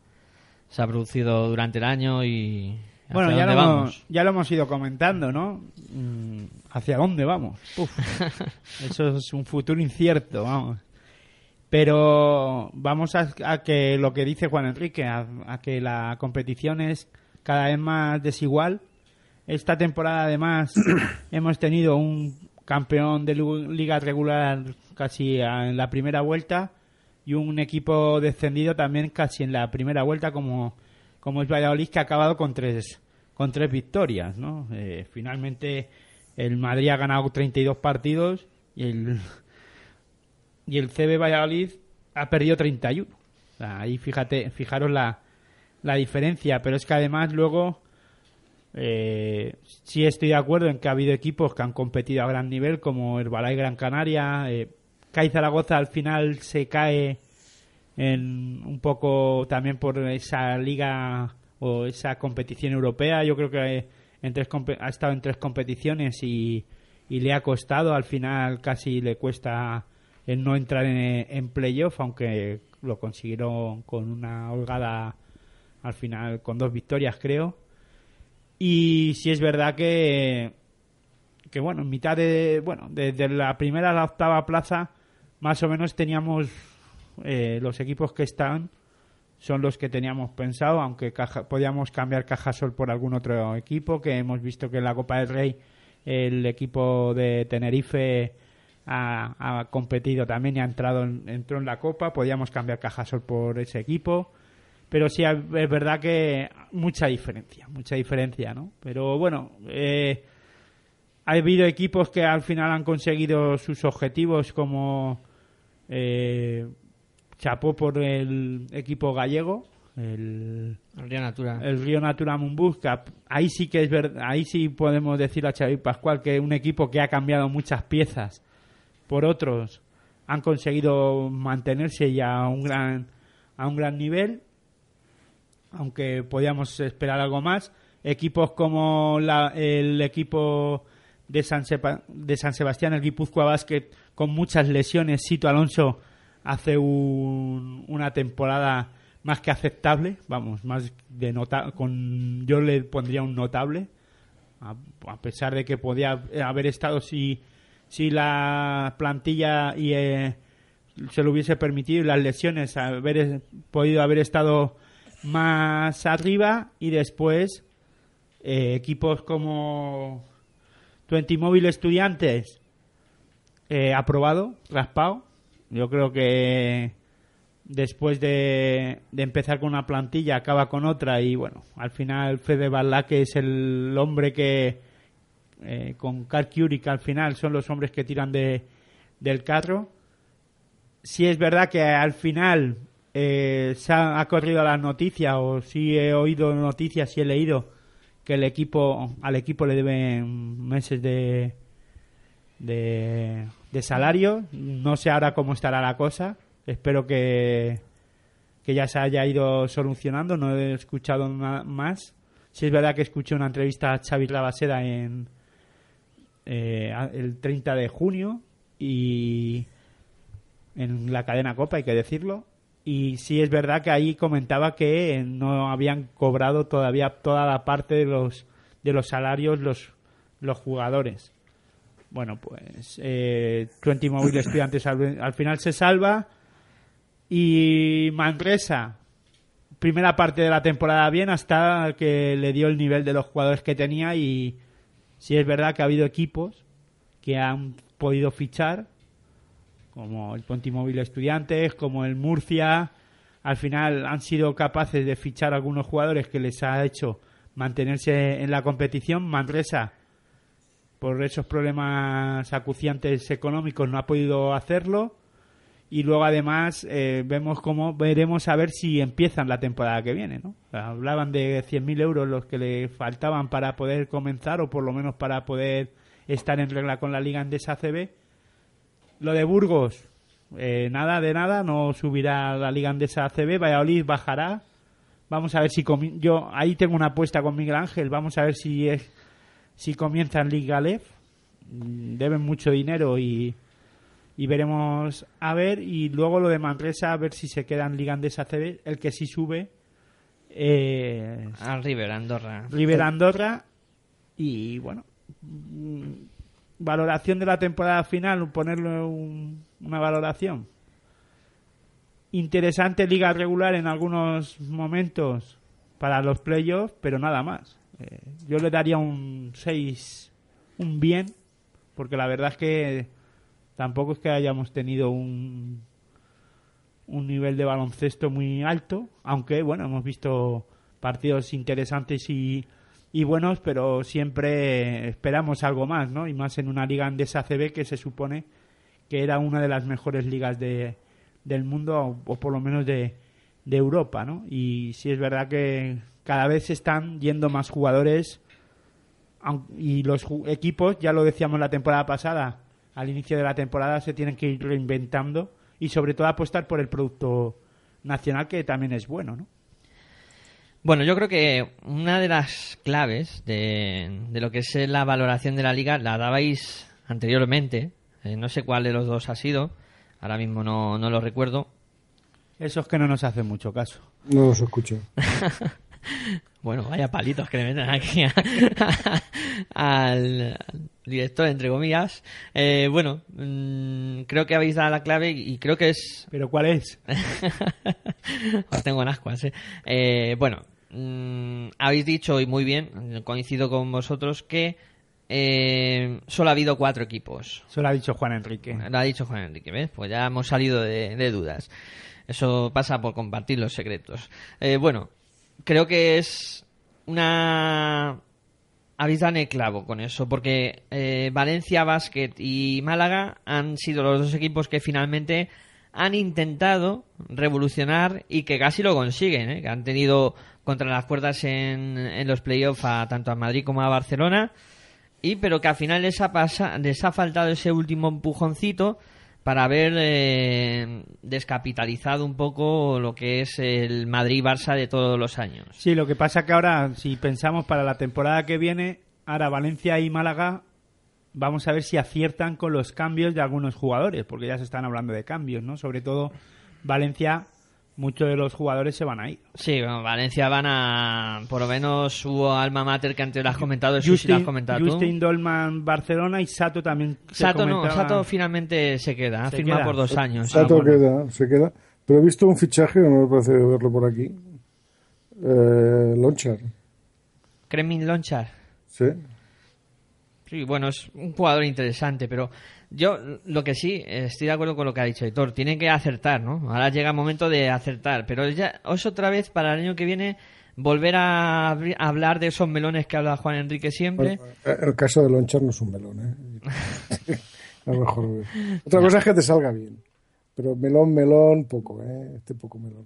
se ha producido durante el año y hacia Bueno, ya dónde lo, vamos? hemos, ya lo hemos ido comentando, ¿no? Mm, ¿Hacia dónde vamos? Eso es un futuro incierto, vamos. Pero vamos a, a que lo que dice Juan Enrique, a, a que la competición es cada vez más desigual. Esta temporada, además, hemos tenido un campeón de liga regular casi en la primera vuelta y un equipo descendido también casi en la primera vuelta como, como es Valladolid que ha acabado con tres con tres victorias ¿no? Eh, finalmente el Madrid ha ganado 32 partidos y el y el CB Valladolid ha perdido 31 O sea, ahí fíjate fijaros la, la diferencia pero es que además luego eh, sí estoy de acuerdo en que ha habido equipos que han competido a gran nivel como Herbalife Gran Canaria. Eh, CAI Zaragoza al final se cae en un poco también por esa liga o esa competición europea. Yo creo que en tres ha estado en tres competiciones y, y le ha costado. Al final casi le cuesta el no entrar en, en playoff aunque lo consiguieron con una holgada al final con dos victorias creo. Y si es verdad que, que bueno, en mitad de, bueno, desde la primera a la octava plaza, más o menos teníamos eh, los equipos que están son los que teníamos pensado, aunque caja, podíamos cambiar Cajasol por algún otro equipo, que hemos visto que en la Copa del Rey el equipo de Tenerife ha, competido también y ha entrado en, entró en la Copa, podíamos cambiar Cajasol por ese equipo, pero sí es verdad que mucha diferencia, mucha diferencia, ¿no? Pero bueno, eh, ha habido equipos que al final han conseguido sus objetivos como eh, chapó por el equipo gallego el, el Río Natura el Río Natura Mumbusca ahí sí que es verdad ahí sí podemos decir a Xavi Pascual que un equipo que ha cambiado muchas piezas por otros han conseguido mantenerse ya a un gran a un gran nivel aunque podíamos esperar algo más equipos como la, el equipo de San, Sepa, de San Sebastián, el Guipúzcoa Basket, con muchas lesiones. Sito Alonso hace un, una temporada más que aceptable, vamos, más de nota, con yo le pondría un notable, a, pesar de que podía haber estado si si la plantilla y eh, se lo hubiese permitido y las lesiones haber podido haber estado más arriba y después eh, equipos como Twenty Móvil Estudiantes eh, aprobado, raspado. Yo creo que después de, de, empezar con una plantilla acaba con otra y bueno, al final Fede que es el hombre que eh, con Carl Curie que al final son los hombres que tiran de, del carro. Si es verdad que al final eh, se ha, corrido la noticia o si he oído noticias, si he leído que el equipo al equipo le deben meses de, de, salario. No sé ahora cómo estará la cosa. Espero que, que ya se haya ido solucionando. No he escuchado nada más. Si es verdad que escuché una entrevista a Xavi Rabaseda en eh, el 30 de junio y en la cadena Copa, hay que decirlo. Y sí es verdad que ahí comentaba que no habían cobrado todavía toda la parte de los de los salarios los los jugadores. Bueno, pues eh, Twenty Mobile Estudiantes al, al, final se salva y Manresa primera parte de la temporada bien hasta que le dio el nivel de los jugadores que tenía y sí es verdad que ha habido equipos que han podido fichar como el Pontimóvil Estudiantes, como el Murcia, al final han sido capaces de fichar algunos jugadores que les ha hecho mantenerse en la competición. Manresa, por esos problemas acuciantes económicos, no ha podido hacerlo. Y luego además eh, vemos cómo veremos a ver si empiezan la temporada que viene, ¿no? Hablaban de 100.000 euros los que le faltaban para poder comenzar o por lo menos para poder estar en regla con la Liga Andesa CB lo de Burgos, eh, nada de nada, no subirá la Liga Andesa ACB, Valladolid bajará. Vamos a ver si yo ahí tengo una apuesta con Miguel Ángel, vamos a ver si es si comienza en Liga Lef. Deben mucho dinero y, y veremos a ver y luego lo de Manresa a ver si se queda en Liga Andesa ACB, el que sí sube eh, a River Andorra. River Andorra y bueno, valoración de la temporada final, ponerle un, una valoración. Interesante liga regular en algunos momentos para los playoffs, pero nada más. Eh, yo le daría un 6, un bien, porque la verdad es que tampoco es que hayamos tenido un, un nivel de baloncesto muy alto, aunque bueno, hemos visto partidos interesantes y y buenos, pero siempre esperamos algo más, ¿no? Y más en una liga andesa CB que se supone que era una de las mejores ligas de, del mundo, o, por lo menos de, de Europa, ¿no? Y sí es verdad que cada vez están yendo más jugadores y los equipos, ya lo decíamos la temporada pasada, al inicio de la temporada se tienen que ir reinventando y sobre todo apostar por el producto nacional que también es bueno, ¿no? Bueno, yo creo que una de las claves de, de, lo que es la valoración de la liga la dabais anteriormente. Eh, no sé cuál de los dos ha sido, ahora mismo no, no lo recuerdo. Esos que no nos hacen mucho caso. No los escucho. Bueno, vaya palitos que le meten aquí a- al director, entre comillas. Eh, bueno, mm, creo que habéis dado la clave y creo que es... ¿Pero cuál es? Os tengo en ascuas, ¿eh? Eh, bueno, mm, habéis dicho, y muy bien, coincido con vosotros, que eh, solo ha habido cuatro equipos. Eso lo ha dicho Juan Enrique. Lo ha dicho Juan Enrique, ¿ves? Pues ya hemos salido de, de dudas. Eso pasa por compartir los secretos. Eh, bueno, creo que es una... Habéis dado el clavo con eso, porque eh, Valencia Basket y Málaga han sido los dos equipos que finalmente han intentado revolucionar y que casi lo consiguen, ¿eh? que han tenido contra las cuerdas en, en los playoffs tanto a Madrid como a Barcelona y pero que al final les ha, pasa, les ha faltado ese último empujoncito para haber eh, descapitalizado un poco lo que es el Madrid-Barça de todos los años. Sí, lo que pasa que ahora, si pensamos para la temporada que viene, ahora Valencia y Málaga, vamos a ver si aciertan con los cambios de algunos jugadores, porque ya se están hablando de cambios, ¿no? Sobre todo Valencia, muchos de los jugadores se van a ir. Sí, bueno, Valencia van a... Por lo menos hubo Alma Mater que antes lo has comentado, eso sí lo has comentado tú. Justin Dolman, Barcelona y Sato también. Sato no, Sato finalmente se queda, ha firmado por dos años. Sato queda, se queda. Pero he visto un fichaje, no me parece verlo por aquí. Eh, Lonchar, Kremin Lonchar. sí. Sí, bueno, es un jugador interesante, pero yo lo que sí estoy de acuerdo con lo que ha dicho Héctor, tienen que acertar, ¿no? Ahora llega el momento de acertar, pero ya es otra vez para el año que viene volver a, hablar de esos melones que habla Juan Enrique siempre. Bueno, el caso de Lonchar no es un melón, ¿eh? A lo mejor. Otra cosa es que te salga bien. Pero melón, melón, poco, ¿eh? Este poco melón.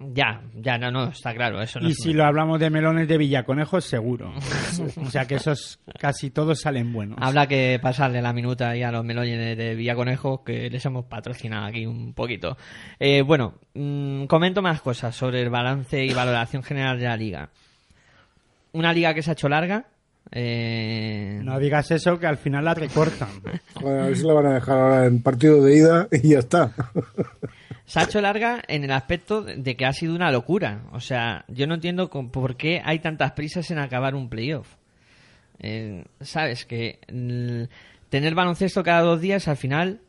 Ya, ya, no, no, está claro, eso no Y es si lo hablamos de melones de Villaconejos, seguro. o sea que esos casi todos salen buenos. Habrá que pasarle la minuta ahí a los melones de Villaconejo que les hemos patrocinado aquí un poquito. Eh, bueno, mm, comento más cosas sobre el balance y valoración general de la liga. Una liga que se ha hecho larga. Eh, No digas eso que al final la recortan. Joder, a ver si la van a dejar ahora en partido de ida y ya está. se ha hecho larga en el aspecto de que ha sido una locura. O sea, yo no entiendo con- por qué hay tantas prisas en acabar un playoff. Eh, Sabes que mm, tener baloncesto cada dos días al final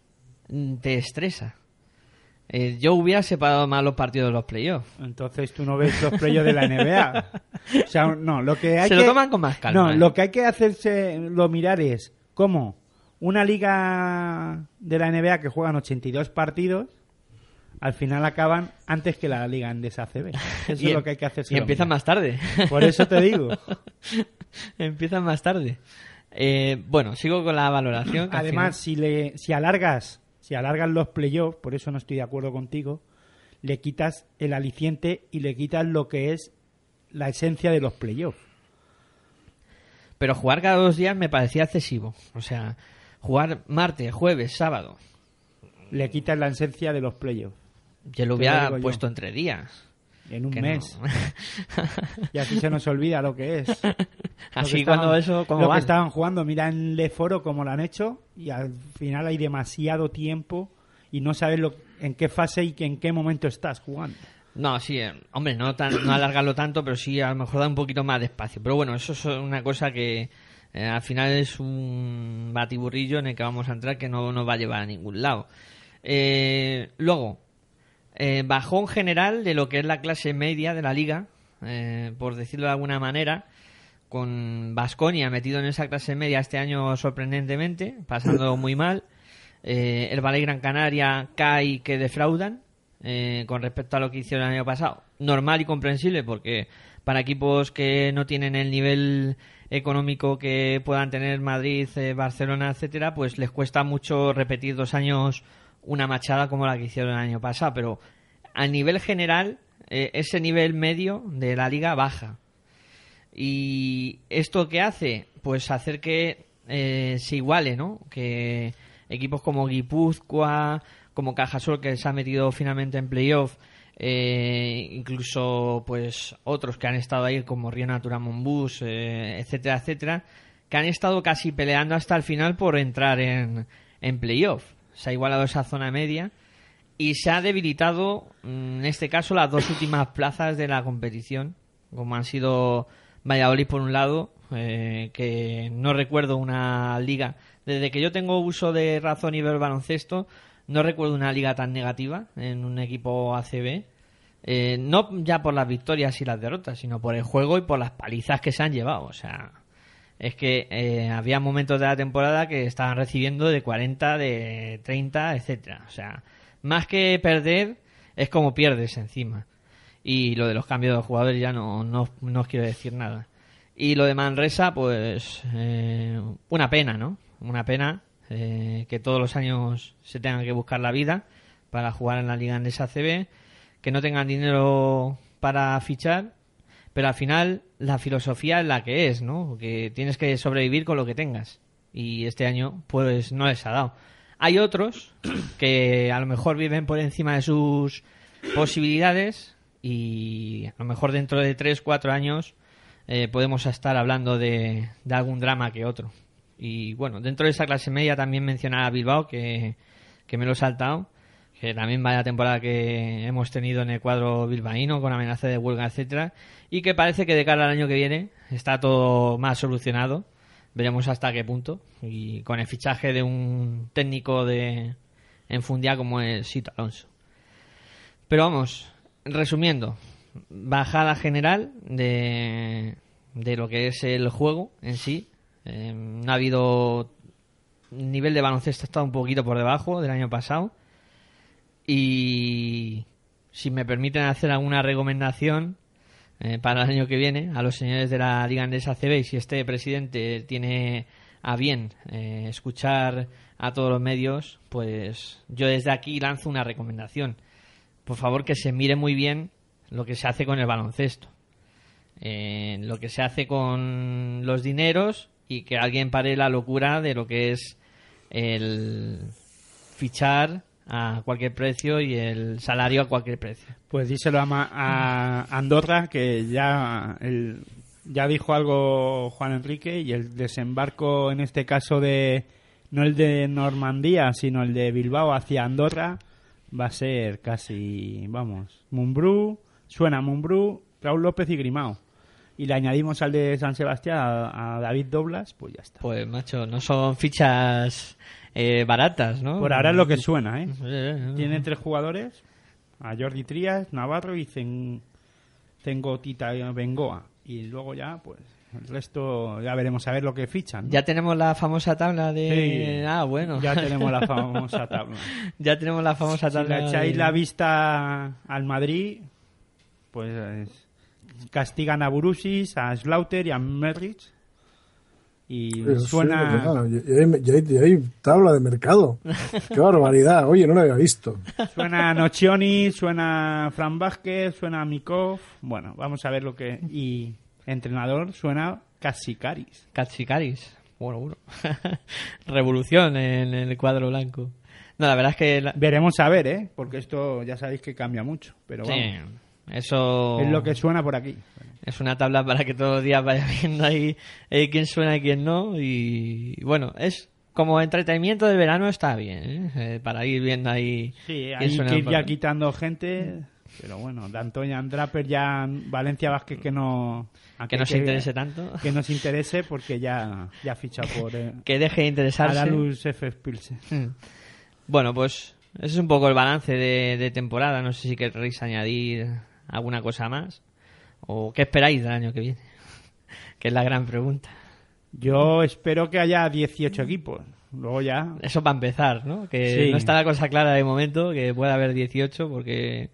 mm, te estresa. Eh, yo hubiera separado más los partidos de los playoffs. Entonces tú no ves los playoffs de la NBA. O sea, no, lo que hay Se que... lo toman con más calma. No, ¿eh? lo que hay que hacerse, lo mirar es cómo una liga de la NBA que juegan 82 partidos, al final acaban antes que la liga en CB. Eso Y es lo em- que hay que hacerse. Y empiezan más tarde. Por eso te digo. empiezan más tarde. Eh, bueno, sigo con la valoración. Además, si le, si alargas, si alargas los playoffs, por eso no estoy de acuerdo contigo, le quitas el aliciente y le quitas lo que es la esencia de los playoffs. Pero jugar cada dos días me parecía excesivo. O sea, jugar martes, jueves, sábado. Le quitas la esencia de los playoffs. Yo lo hubiera yo. puesto entre días. En un Que mes. no. y así se nos olvida lo que es. Lo que Así estaban- cuando eso, ¿cómo Lo van? que estaban jugando, mira en Le Foro cómo lo han hecho y al final hay demasiado tiempo y no sabes lo, en qué fase y que en qué momento estás jugando. No, sí, eh, hombre, no, tan, no alargarlo tanto, pero sí a lo mejor da un poquito más de espacio. Pero bueno, eso es una cosa que eh, al final es un batiburrillo en el que vamos a entrar que no nos va a llevar a ningún lado. Eh, luego, eh, bajón general de lo que es la clase media de la liga, eh, por decirlo de alguna manera, con Vasconia metido en esa clase media este año sorprendentemente, pasando muy mal. Eh, el Valle Gran Canaria cae que defraudan eh, con respecto a lo que hicieron el año pasado. Normal y comprensible porque para equipos que no tienen el nivel económico que puedan tener Madrid, eh, Barcelona, etcétera, pues les cuesta mucho repetir dos años una machada como la que hicieron el año pasado. Pero a nivel general, eh, ese nivel medio de la liga baja. ¿Y esto qué hace? Pues hacer que eh, se iguale, ¿no? Que equipos como Guipúzcoa, como Cajasol, que se ha metido finalmente en playoff, eh, incluso pues otros que han estado ahí como Río Natura Monbus, eh, etcétera, etcétera, que han estado casi peleando hasta el final por entrar en, en playoff. Se ha igualado esa zona media Y se ha debilitado, mm, en este caso, las dos últimas plazas de la competición, como han sido Valladolid por un lado, eh, que no recuerdo una liga, desde que yo tengo uso de razón y ver baloncesto, no recuerdo una liga tan negativa en un equipo ACB. Eh, no ya por las victorias y las derrotas, sino por el juego y por las palizas que se han llevado. O sea, es que eh, había momentos de la temporada que estaban recibiendo de 40, de 30, etcétera. O sea, más que perder, es como pierdes encima. Y lo de los cambios de jugadores ya no, no, no os quiero decir nada. Y lo de Manresa, pues eh, una pena, ¿no? Una pena eh, que todos los años se tengan que buscar la vida para jugar en la Liga Andesa CB, que no tengan dinero para fichar, pero al final la filosofía es la que es, ¿no? Que tienes que sobrevivir con lo que tengas. Y este año, pues no les ha dado. Hay otros que a lo mejor viven por encima de sus posibilidades y a lo mejor dentro de 3, 4 años eh, podemos estar hablando de, algún drama que otro. Y bueno, dentro de esa clase media también mencionar a Bilbao, que, que me lo he saltado, que también vaya temporada que hemos tenido en el cuadro bilbaíno con amenaza de huelga, etcétera, y que parece que de cara al año que viene está todo más solucionado. Veremos hasta qué punto. Y con el fichaje de un técnico de en Fundia como es Sito Alonso. Pero vamos, resumiendo, bajada general de, de lo que es el juego en sí. Eh, ha habido nivel de baloncesto ha estado un poquito por debajo del año pasado y si me permiten hacer alguna recomendación eh, para el año que viene a los señores de la Liga Andesa CB y si este presidente tiene a bien eh, escuchar a todos los medios, pues yo desde aquí lanzo una recomendación. Por favor que se mire muy bien lo que se hace con el baloncesto, eh, lo que se hace con los dineros y que alguien pare la locura de lo que es el fichar a cualquier precio y el salario a cualquier precio. Pues díselo a, Ma- a Andorra que ya el, ya dijo algo Juan Enrique y el desembarco en este caso de no el de Normandía sino el de Bilbao hacia Andorra va a ser casi vamos Mumbrú suena Mumbrú Raúl López y Grimao y le añadimos al de San Sebastián a, a David Doblas pues ya está Pues macho, no son fichas eh, baratas, ¿no? por ahora es lo que suena ¿eh? Eh, tiene tres jugadores a Jordi Trías Navarro y Zen, Zengotita Bengoa y luego ya pues el resto ya veremos a ver lo que fichan ¿no? Ya tenemos la famosa tabla de... Sí. Ah, bueno. Ya tenemos la famosa tabla. ya tenemos la famosa Si tabla. le echáis de- la vista al Madrid, pues castigan a Burusis, a Slaughter y a Merrich. Y Eso sí, suena. ya, ya hay, tabla de mercado. Qué barbaridad. Oye, no lo había visto. Suena Nocioni, suena Fran Vázquez, suena Mikov. Bueno, vamos a ver lo que. Y entrenador suena Casikaris. Katsikaris. Bueno, bueno. Revolución en el cuadro blanco. No, la verdad es que... la- Veremos a ver, ¿eh? Porque esto ya sabéis que cambia mucho. Pero Sí, vamos, eso... es lo que suena por aquí. Es una tabla para que todos los días vaya viendo ahí eh, quién suena y quién no. Y bueno, es como entretenimiento de verano está bien, ¿eh? Eh, para ir viendo ahí. Sí, hay que ir por- ya quitando gente. Pero bueno, D'Antoine Draper ya Valencia Vázquez que no a Que no se interese tanto. que nos interese porque ya ya ha fichado por eh, Que deje de interesarse. F. Pilsen. Mm. Bueno, pues ese es un poco el balance de, de temporada. No sé si queréis añadir alguna cosa más. ¿O qué esperáis del año que viene? que es la gran pregunta. Yo espero que haya 18 equipos. Luego ya Eso para empezar, ¿no? Que Sí. no está la cosa clara de momento, que pueda haber 18, porque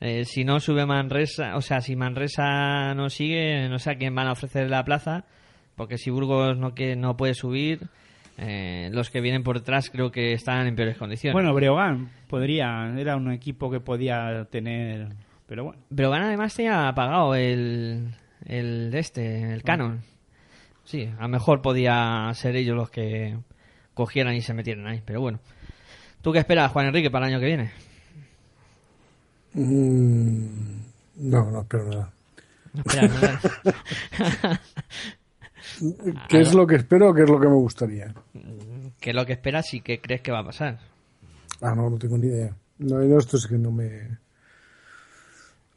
eh, si no sube Manresa, o sea, si Manresa no sigue, no sé a quién van a ofrecer la plaza, porque si Burgos no, que, no puede subir, eh, los que vienen por detrás creo que están en peores condiciones. bueno, Breogán podría era un equipo que podía tener, pero bueno. Breogán además tenía pagado el, el de este, el canon. Sí, a lo mejor podía ser ellos los que cogieran y se metieran ahí, pero bueno. ¿Tú qué esperas, Juan Enrique, para el año que viene? Mm, no, no espero nada. No esperas nada. ¿Qué es lo que espero o qué es lo que me gustaría? ¿Qué es lo que esperas y qué crees que va a pasar? Ah, no, no tengo ni idea. No, esto es que no me.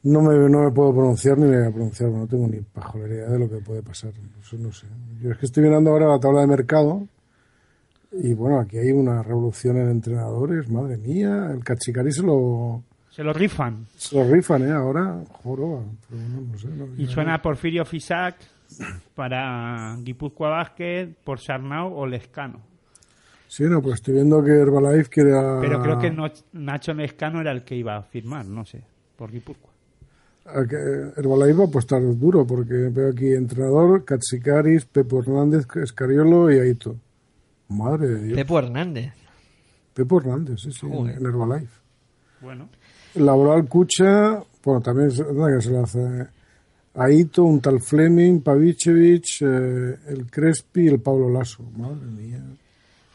No me, no me puedo pronunciar ni me voy a pronunciar, no tengo ni pajolería de lo que puede pasar. Eso no sé. Yo es que estoy mirando ahora la tabla de mercado y bueno, aquí hay una revolución en entrenadores, madre mía. El Cachicari se lo, Se lo rifan. se lo rifan, ¿eh? Ahora, joroba. Pero bueno, no sé. no- Y suena Porfirio Fisac para Guipúzcoa Basket, por Sarnau o Lescano. Sí, no, pues estoy viendo que Herbalife quiere. a- Pero creo que no- Nacho Lescano era el que iba a firmar, no sé, por Guipúzcoa. Herbalife va a apostar duro porque veo aquí entrenador, Katsikaris, Pepo Hernández, Escariolo y Aito. Madre de Dios. Pepo Hernández. Pepo Hernández, sí, sí, en, Joder. en Herbalife. Bueno. Laboral Cucha, bueno, también se- nada que se le hace Aito, un tal Fleming, Pavicevic, eh, el Crespi y el Pablo Lasso. Madre mía.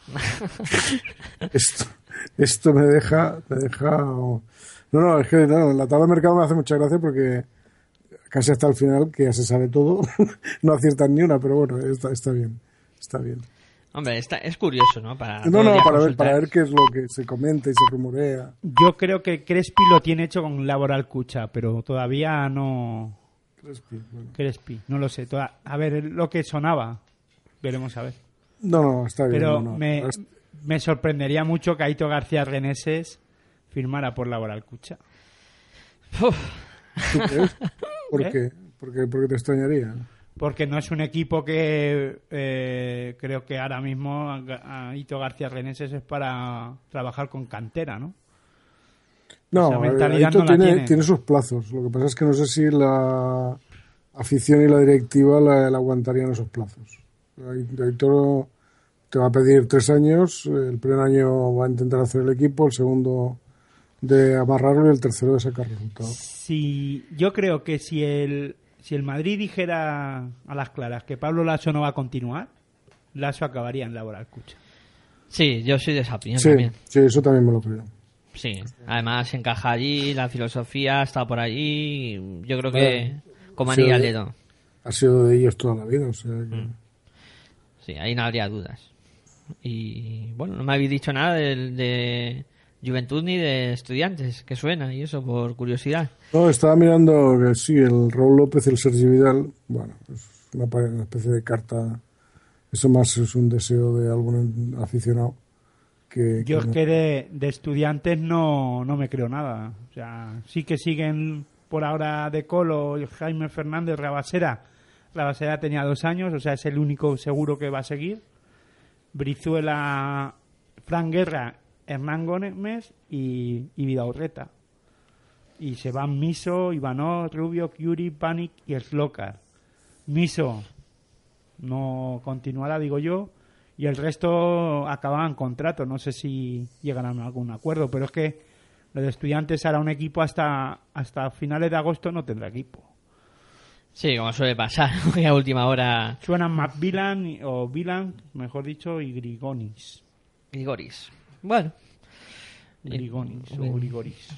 esto, esto me deja, me deja. No, no, es que no, la tabla de mercado me hace mucha gracia porque casi hasta el final, que ya se sabe todo, no aciertan ni una, pero bueno, está, está bien, está bien. Hombre, está, es curioso, ¿no? Para No, no, para ver, para ver qué es lo que se comenta y se rumorea. Yo creo que Crespi lo tiene hecho con Laboral Cucha, pero todavía no. Crespi, bueno. Crespi, no lo sé. toda- A ver, lo que sonaba. Veremos a ver. No, no, está bien. Pero no, no. me, me sorprendería mucho que Aito García Reneses firmara por Laboral Cucha. ¿Tú crees? ¿Por ¿Eh? qué? Porque, porque te extrañaría. Porque no es un equipo que eh, creo que ahora mismo Aito García Reneses es para trabajar con cantera, ¿no? No, Esa eh, mentalidad Aito no tiene, tiene. tiene sus plazos. Lo que pasa es que no sé si la afición y la directiva la, la aguantarían esos plazos. Ai- Aito te va a pedir tres años. El primer año va a intentar hacer el equipo, el segundo de amarrarlo y el tercero de sacar resultados. Si yo creo que si el si el Madrid dijera a las claras que Pablo Lasso no va a continuar, Lasso acabaría en Laboral Cucha. Sí, yo soy de esa opinión Sí, también. sí, eso también me lo creo. Sí, además encaja allí, la filosofía está por allí. Yo creo que como Sí, anillo al de- dedo. Ha sido de ellos toda la vida. O sea que- Mm. Sí, ahí no habría dudas. Y bueno, no me habéis dicho nada de, Juventud ni de Estudiantes, que suena y eso por curiosidad. No, estaba mirando que sí, el Raúl López y el Sergi Vidal, bueno, es una, especie de carta, eso más es un deseo de algún aficionado. Que, Yo es no- que de, de estudiantes no, no me creo nada. O sea, sí que siguen por ahora de Colo Jaime Fernández Rabasera. Rabasera tenía dos años, o sea, es el único seguro que va a seguir. Brizuela, Fran Guerra, Hernán Gómez y, y Vidaurreta. Y se van Miso, Ivanov, Rubio, Curie, Panic y Slokar. Miso no continuará, digo yo, y el resto acababan contrato. No sé si llegarán a algún acuerdo, pero es que lo de estudiantes hará un equipo hasta, hasta finales de agosto, no tendrá equipo. Sí, como suele pasar, que a última hora. Suenan Macvillan y- o Vilan, mejor dicho, y Grigonis. Grigoris. Bueno. Grigonis o Grigoris.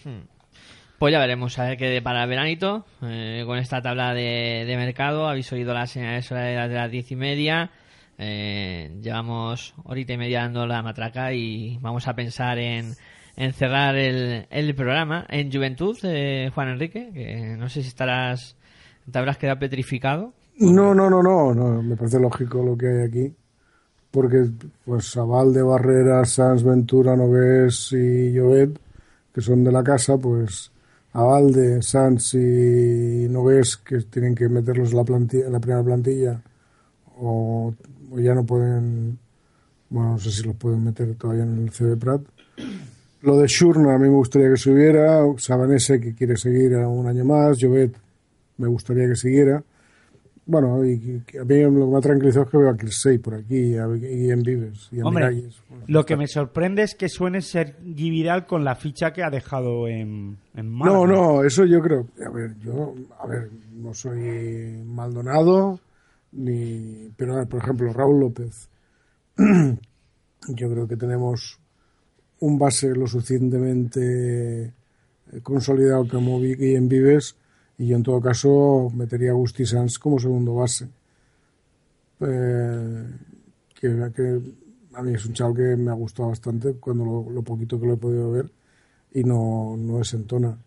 Pues ya veremos a ver qué depara el veranito eh, con esta tabla de, de mercado. Habéis oído las señales horarias de las diez y media. Eh, llevamos horita y media dando la matraca y vamos a pensar en, en cerrar el, el programa. En Juventud, eh, Juan Enrique, que no sé si estarás, te habrás quedado petrificado. No, no, no, no, no, me parece lógico lo que hay aquí. Porque, pues, Avalde, Barrera, Sanz, Ventura, Nogués y Llobet, que son de la casa, pues, Avalde, Sanz y Nogués, que tienen que meterlos en la, plantilla, en la primera plantilla, o, ya no pueden, bueno, no sé si los pueden meter todavía en el CB Prat. Lo de Shurna a mí me gustaría que subiera, Sabanese que quiere seguir un año más, Llobet me gustaría que siguiera. Bueno, y a mí lo que me ha tranquilizado es que veo a Kirsey por aquí y, a, y en Vives y a Hombre, Miralles. lo que me sorprende es que suene ser Vidal con la ficha que ha dejado en, en Málaga. No, no, eso yo creo. A ver, yo, a ver, no soy Maldonado, ni. Pero, a ver, por ejemplo, Raúl López. yo creo que tenemos un base lo suficientemente consolidado como en Vives, y yo en todo caso metería a Gusti Sanz como segundo base. Eh, que, que a mí es un chaval que me ha gustado bastante cuando lo, poquito que lo he podido ver y no, no desentona.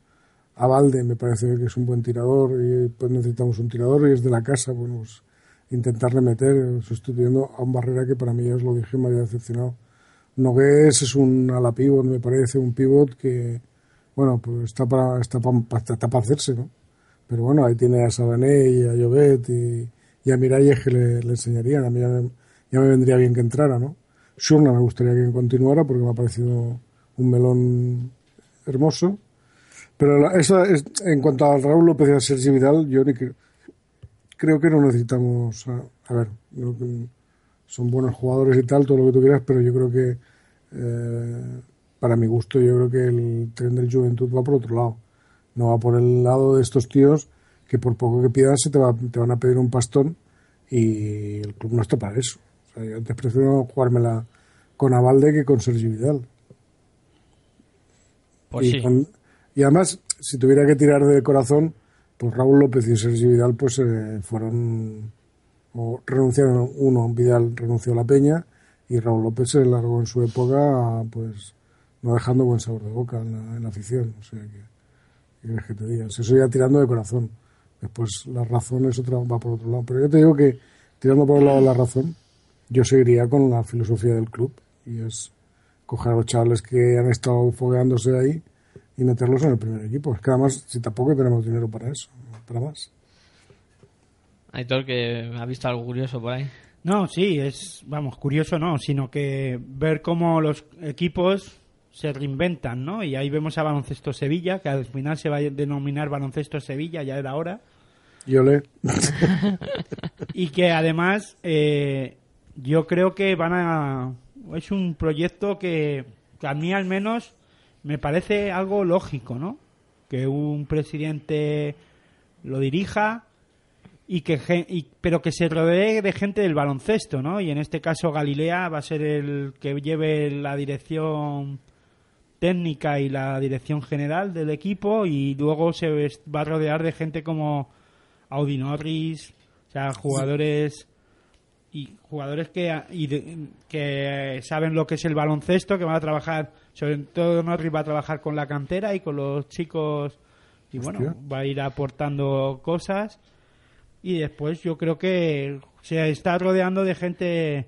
A Valde me parece que es un buen tirador y pues necesitamos un tirador y es de la casa, bueno, pues intentarle meter sustituyendo a un Barrera que para mí, ya os lo dije, me había decepcionado. Nogués es un ala pivot, me parece, un pivot que, bueno, pues está para, está para, está para hacerse, ¿no? Pero bueno, ahí tiene a Sabané y a Llobet y, a Miralles que le, enseñarían. A mí ya me, ya me vendría bien que entrara, ¿no? Shurna me gustaría que continuara porque me ha parecido un melón hermoso. Pero la- esa es, en cuanto a Raúl López y a Sergi Vidal, yo ni creo, creo que no necesitamos. A, ver, son buenos jugadores y tal, todo lo que tú quieras, pero yo creo que, eh, para mi gusto, yo creo que el tren del Juventud va por otro lado. No va por el lado de estos tíos que por poco que pidan se te, va- te van a pedir un pastón y el club no está para eso. O sea, yo antes prefiero jugármela con Avalde que con Sergi Vidal. Pues y, sí. con- y además, si tuviera que tirar de corazón, pues Raúl López y Sergi Vidal pues eh, fueron o renunciaron uno, Vidal renunció a la Peña y Raúl López se largó en su época pues no dejando buen sabor de boca en la, en la afición. O sea que, ¿qué quieres que te diga? Eso ya tirando de corazón. Después la razón es otra, va por otro lado. Pero yo te digo que tirando por el lado de la razón, yo seguiría con la filosofía del club y es coger a los chavales que han estado fogueándose ahí y meterlos en el primer equipo. Es que además, si tampoco tenemos dinero para eso, para más. Aitor, que ha visto algo curioso por ahí. No, sí, es, vamos, curioso no, sino que ver cómo los equipos se reinventan, ¿no? Y ahí vemos a Baloncesto Sevilla, que al final se va a denominar Baloncesto Sevilla, ya era hora. Yo le. y que además eh, yo creo que van a es un proyecto que, que a mí al menos me parece algo lógico no que un presidente lo dirija y que y- pero que se rodee de gente del baloncesto no y en este caso Galilea va a ser el que lleve la dirección técnica y la dirección general del equipo y luego se va a rodear de gente como Audi Norris, o sea, jugadores y jugadores que y de- que saben lo que es el baloncesto, que van a trabajar, sobre todo Norris va a trabajar con la cantera y con los chicos y bueno, va a ir aportando cosas. Y después yo creo que se está rodeando de gente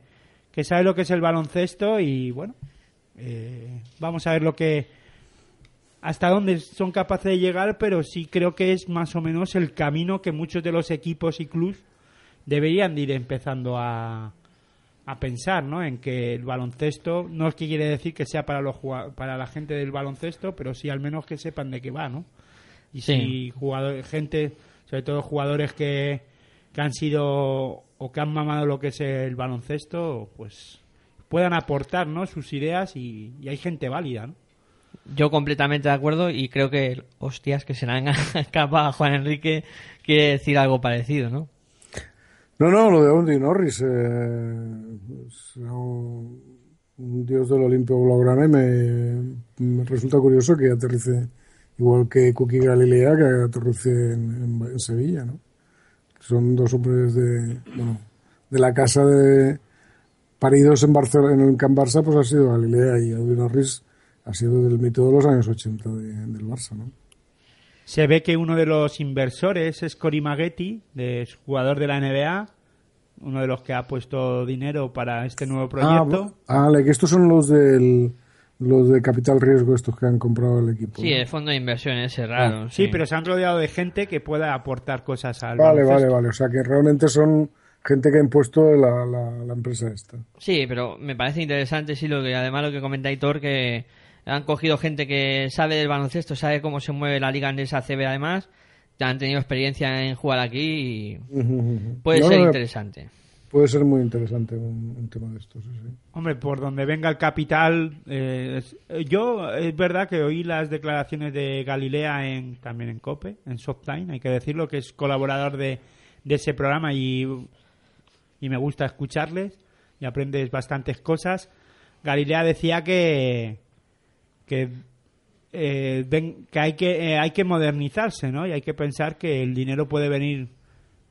que sabe lo que es el baloncesto y bueno, eh, vamos a ver lo que hasta dónde son capaces de llegar, pero sí creo que es más o menos el camino que muchos de los equipos y clubs deberían de ir empezando a, a pensar, ¿no? En que el baloncesto no es que quiere decir que sea para los para la gente del baloncesto, pero sí al menos que sepan de qué va, ¿no? Y Sí. si jugadores, gente, sobre todo jugadores que, que han sido o que han mamado lo que es el baloncesto, pues puedan aportar, ¿no? Sus ideas y, y hay gente válida, ¿no? Yo completamente de acuerdo y creo que, hostias, que se le han escapado a Juan Enrique quiere decir algo parecido, ¿no? No, no, lo de Andy Norris. eh, es un, un dios del Olimpio Blaugrana y me, me resulta curioso que aterrice igual que Cookie Galilea, que aterrice en, en- en Sevilla, ¿no? Son dos hombres de, bueno, de la casa de paridos en Barcelona, en el Camp Barça, pues ha sido Galilea y Andy Norris ha sido del mito de los años 80 de- del Barça, ¿no? Se ve que uno de los inversores es Cory Maggetti, de, es jugador de la NBA, uno de los que ha puesto dinero para este nuevo proyecto. Ah, vale, que estos son los del los de capital riesgo estos que han comprado el equipo. Sí, ¿no? el fondo de inversión ese raro. Ah, sí, pero se han rodeado de gente que pueda aportar cosas al Vale, vale, vale. O sea que realmente son gente que ha impuesto la, la, la empresa esta. Sí, pero me parece interesante, sí, lo que además lo que comenta Hitor, que han cogido gente que sabe del baloncesto, sabe cómo se mueve la liga andesa CB además, han tenido experiencia en jugar aquí y puede No, ser no, interesante. Puede ser muy interesante un, un tema de estos, sí, sí. Hombre, por donde venga el capital. eh, es- eh, yo, es verdad que oí las declaraciones de Galilea en, también en COPE, en Softline, hay que decirlo, que es colaborador de, de ese programa y, y me gusta escucharles y aprendes bastantes cosas. Galilea decía que que eh, que hay que eh, hay que modernizarse, ¿no? Y hay que pensar que el dinero puede venir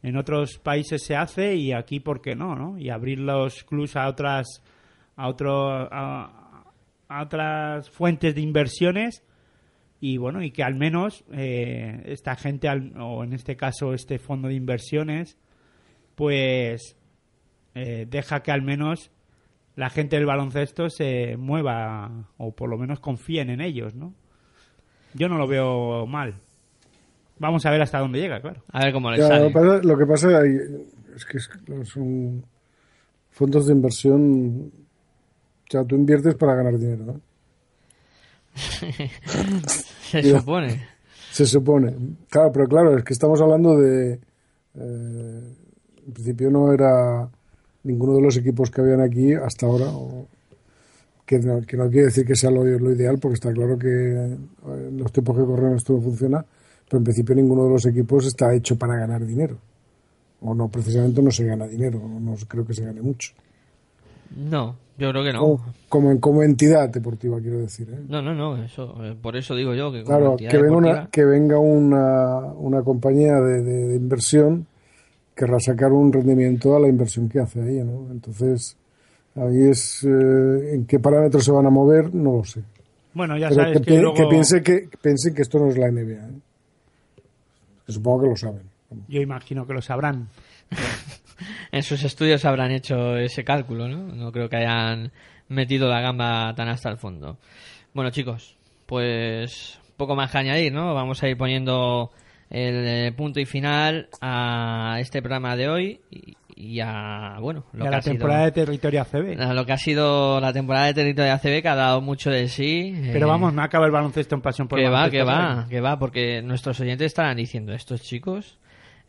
en otros países se hace y aquí por qué no, ¿no? Y abrir los clubs a otras a otro a, a otras fuentes de inversiones y bueno, y que al menos eh, esta gente, al- o en este caso este fondo de inversiones, pues eh, deja que al menos la gente del baloncesto se mueva o por lo menos confíen en ellos, ¿no? Yo no lo veo mal. Vamos a ver hasta dónde llega, claro. A ver cómo le Ya, sale. lo, que pasa, lo que pasa ahí es que es- son fondos de inversión. O sea, tú inviertes para ganar dinero, ¿no? Se Digo, supone. Se supone. Claro, pero claro, es que estamos hablando de. eh, en principio no era ninguno de los equipos que habían aquí hasta ahora. o- que, no, que no quiere decir que sea lo, lo ideal, porque está claro que eh, en los tiempos que corren esto no funciona. Pero en principio ninguno de los equipos está hecho para ganar dinero. O no, precisamente no se gana dinero. o No creo que se gane mucho. No, yo creo que no. Como, como, en- como entidad deportiva, quiero decir. ¿eh? No, no, no, eso, eh, por eso digo yo que como Claro, que venga, una, que venga una, una compañía de, de- de inversión querrá sacar un rendimiento a la inversión que hace ahí, ¿no? Entonces, ahí es eh, en qué parámetros se van a mover, no lo sé. Bueno, ya Pero sabes que, que, luego... que piense que piensen que esto no es la NBA, ¿eh? Que supongo que lo saben. Yo imagino que lo sabrán. en sus estudios habrán hecho ese cálculo, ¿no? No creo que hayan metido la gamba tan hasta el fondo. Bueno, chicos, pues poco más que añadir, ¿no? Vamos a ir poniendo el eh, punto y final a este programa de hoy y, y a, bueno, lo que la ha sido- temporada de Territorio ACB. a lo que ha sido la temporada de Territorio ACB que ha dado mucho de sí. Pero eh, vamos, no acaba el baloncesto en pasión por que el va, que va, que va, porque nuestros oyentes estarán diciendo, estos chicos,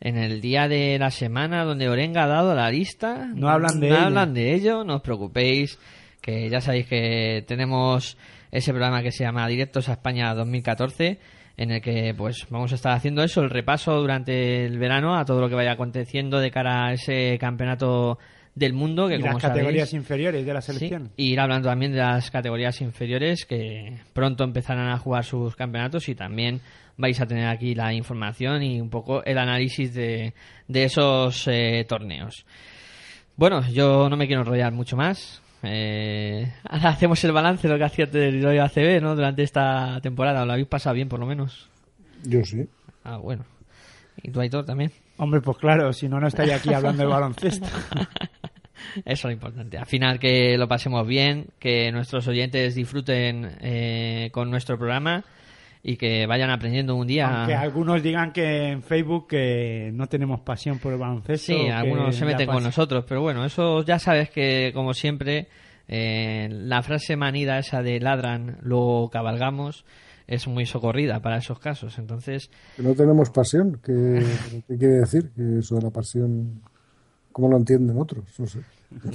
en el día de la semana donde Orenga ha dado la lista, No hablan de no ello. hablan de ello, no os preocupéis, que ya sabéis que tenemos ese programa que se llama Directos a España 2014, en el que pues vamos a estar haciendo eso, el repaso durante el verano a todo lo que vaya aconteciendo de cara a ese campeonato del mundo, que Y como las categorías sabéis, inferiores de la Sí, selección. y ir hablando también de las categorías inferiores que pronto empezarán a jugar sus campeonatos y también vais a tener aquí la información y un poco el análisis de, de esos eh, torneos. Bueno, yo no me quiero enrollar mucho más. Eh, ahora hacemos el balance de lo que hacía Territorio ACB ¿no? durante esta temporada. ¿Lo habéis pasado bien por lo menos? Yo sí. Ah, bueno. ¿Y tú, Aitor, también? Hombre, pues claro, si no, no estaría aquí hablando de baloncesto. Eso es lo importante. Al final que lo pasemos bien, que nuestros oyentes disfruten eh, con nuestro programa y que vayan aprendiendo un día. Aunque algunos digan que en Facebook que no tenemos pasión por el baloncesto. Sí, algunos se meten con nosotros, pero bueno, eso ya sabes que como siempre eh, la frase manida esa de ladran, luego cabalgamos es muy socorrida para esos casos. Entonces, Que no tenemos pasión. ¿Qué, qué quiere decir? Que eso de la pasión, ¿cómo lo entienden otros? No sé.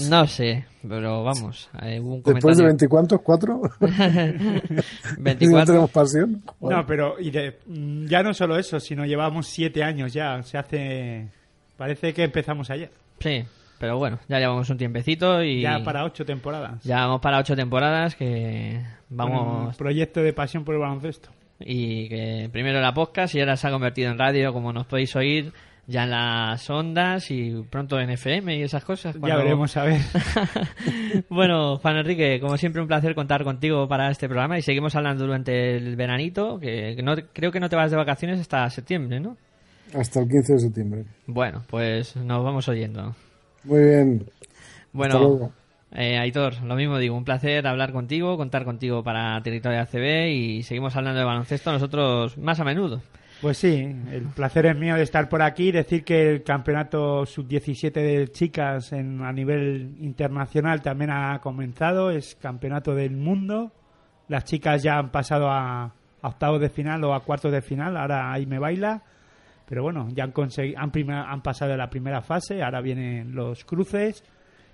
No sé, pero vamos, hay un Después de veinticuantos, cuatro. ¿No 24. tenemos pasión? No, pero y de- mm, ya no solo eso, sino llevamos siete años ya. Se hace. Parece que empezamos ayer. Sí, pero bueno, ya llevamos un tiempecito y Ya para ocho temporadas. ya vamos para ocho temporadas que vamos proyecto de pasión por el baloncesto. y que primero era podcast y ahora se ha convertido en radio, como nos podéis oír ya en las ondas y pronto en FM y esas cosas. Ya veremos a ver. bueno, Juan Enrique, como siempre un placer contar contigo para este programa y seguimos hablando durante el veranito, que, que no, creo que no te vas de vacaciones hasta septiembre, ¿no? Hasta el 15 de septiembre. Bueno, pues nos vamos oyendo. Muy bien. Bueno, Hasta luego. eh, Aitor, lo mismo digo, un placer hablar contigo, contar contigo para Territorio ACB y seguimos hablando de baloncesto nosotros más a menudo. Pues sí, el placer es mío de estar por aquí y decir que el campeonato sub-17 de chicas en, a nivel internacional también ha comenzado, es campeonato del mundo. Las chicas ya han pasado a, octavos de final o a cuartos de final, ahora ahí me baila. Pero bueno, ya han, consegui- han, prima- pasado de la primera fase, ahora vienen los cruces.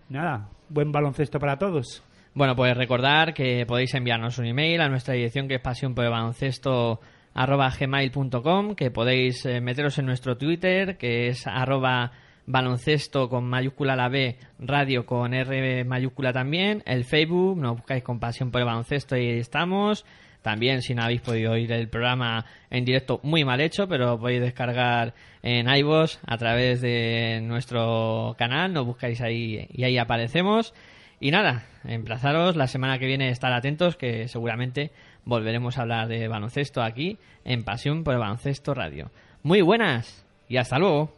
Nada, buen baloncesto para todos. Bueno, pues recordar que podéis enviarnos un email a nuestra dirección que es pasión por el baloncesto arroba gmail.com, que podéis eh, meteros en nuestro Twitter, que es arroba baloncesto con mayúscula la B, radio con R mayúscula también, el Facebook, nos buscáis con pasión por el baloncesto y ahí estamos. También, si no habéis podido oír el programa en directo, muy mal hecho, pero podéis descargar en iVoox a través de nuestro canal, nos buscáis ahí y ahí aparecemos. Y nada, emplazaros la semana que viene estar atentos que seguramente volveremos a hablar de baloncesto aquí en Pasión por el Baloncesto Radio. Muy buenas y hasta luego.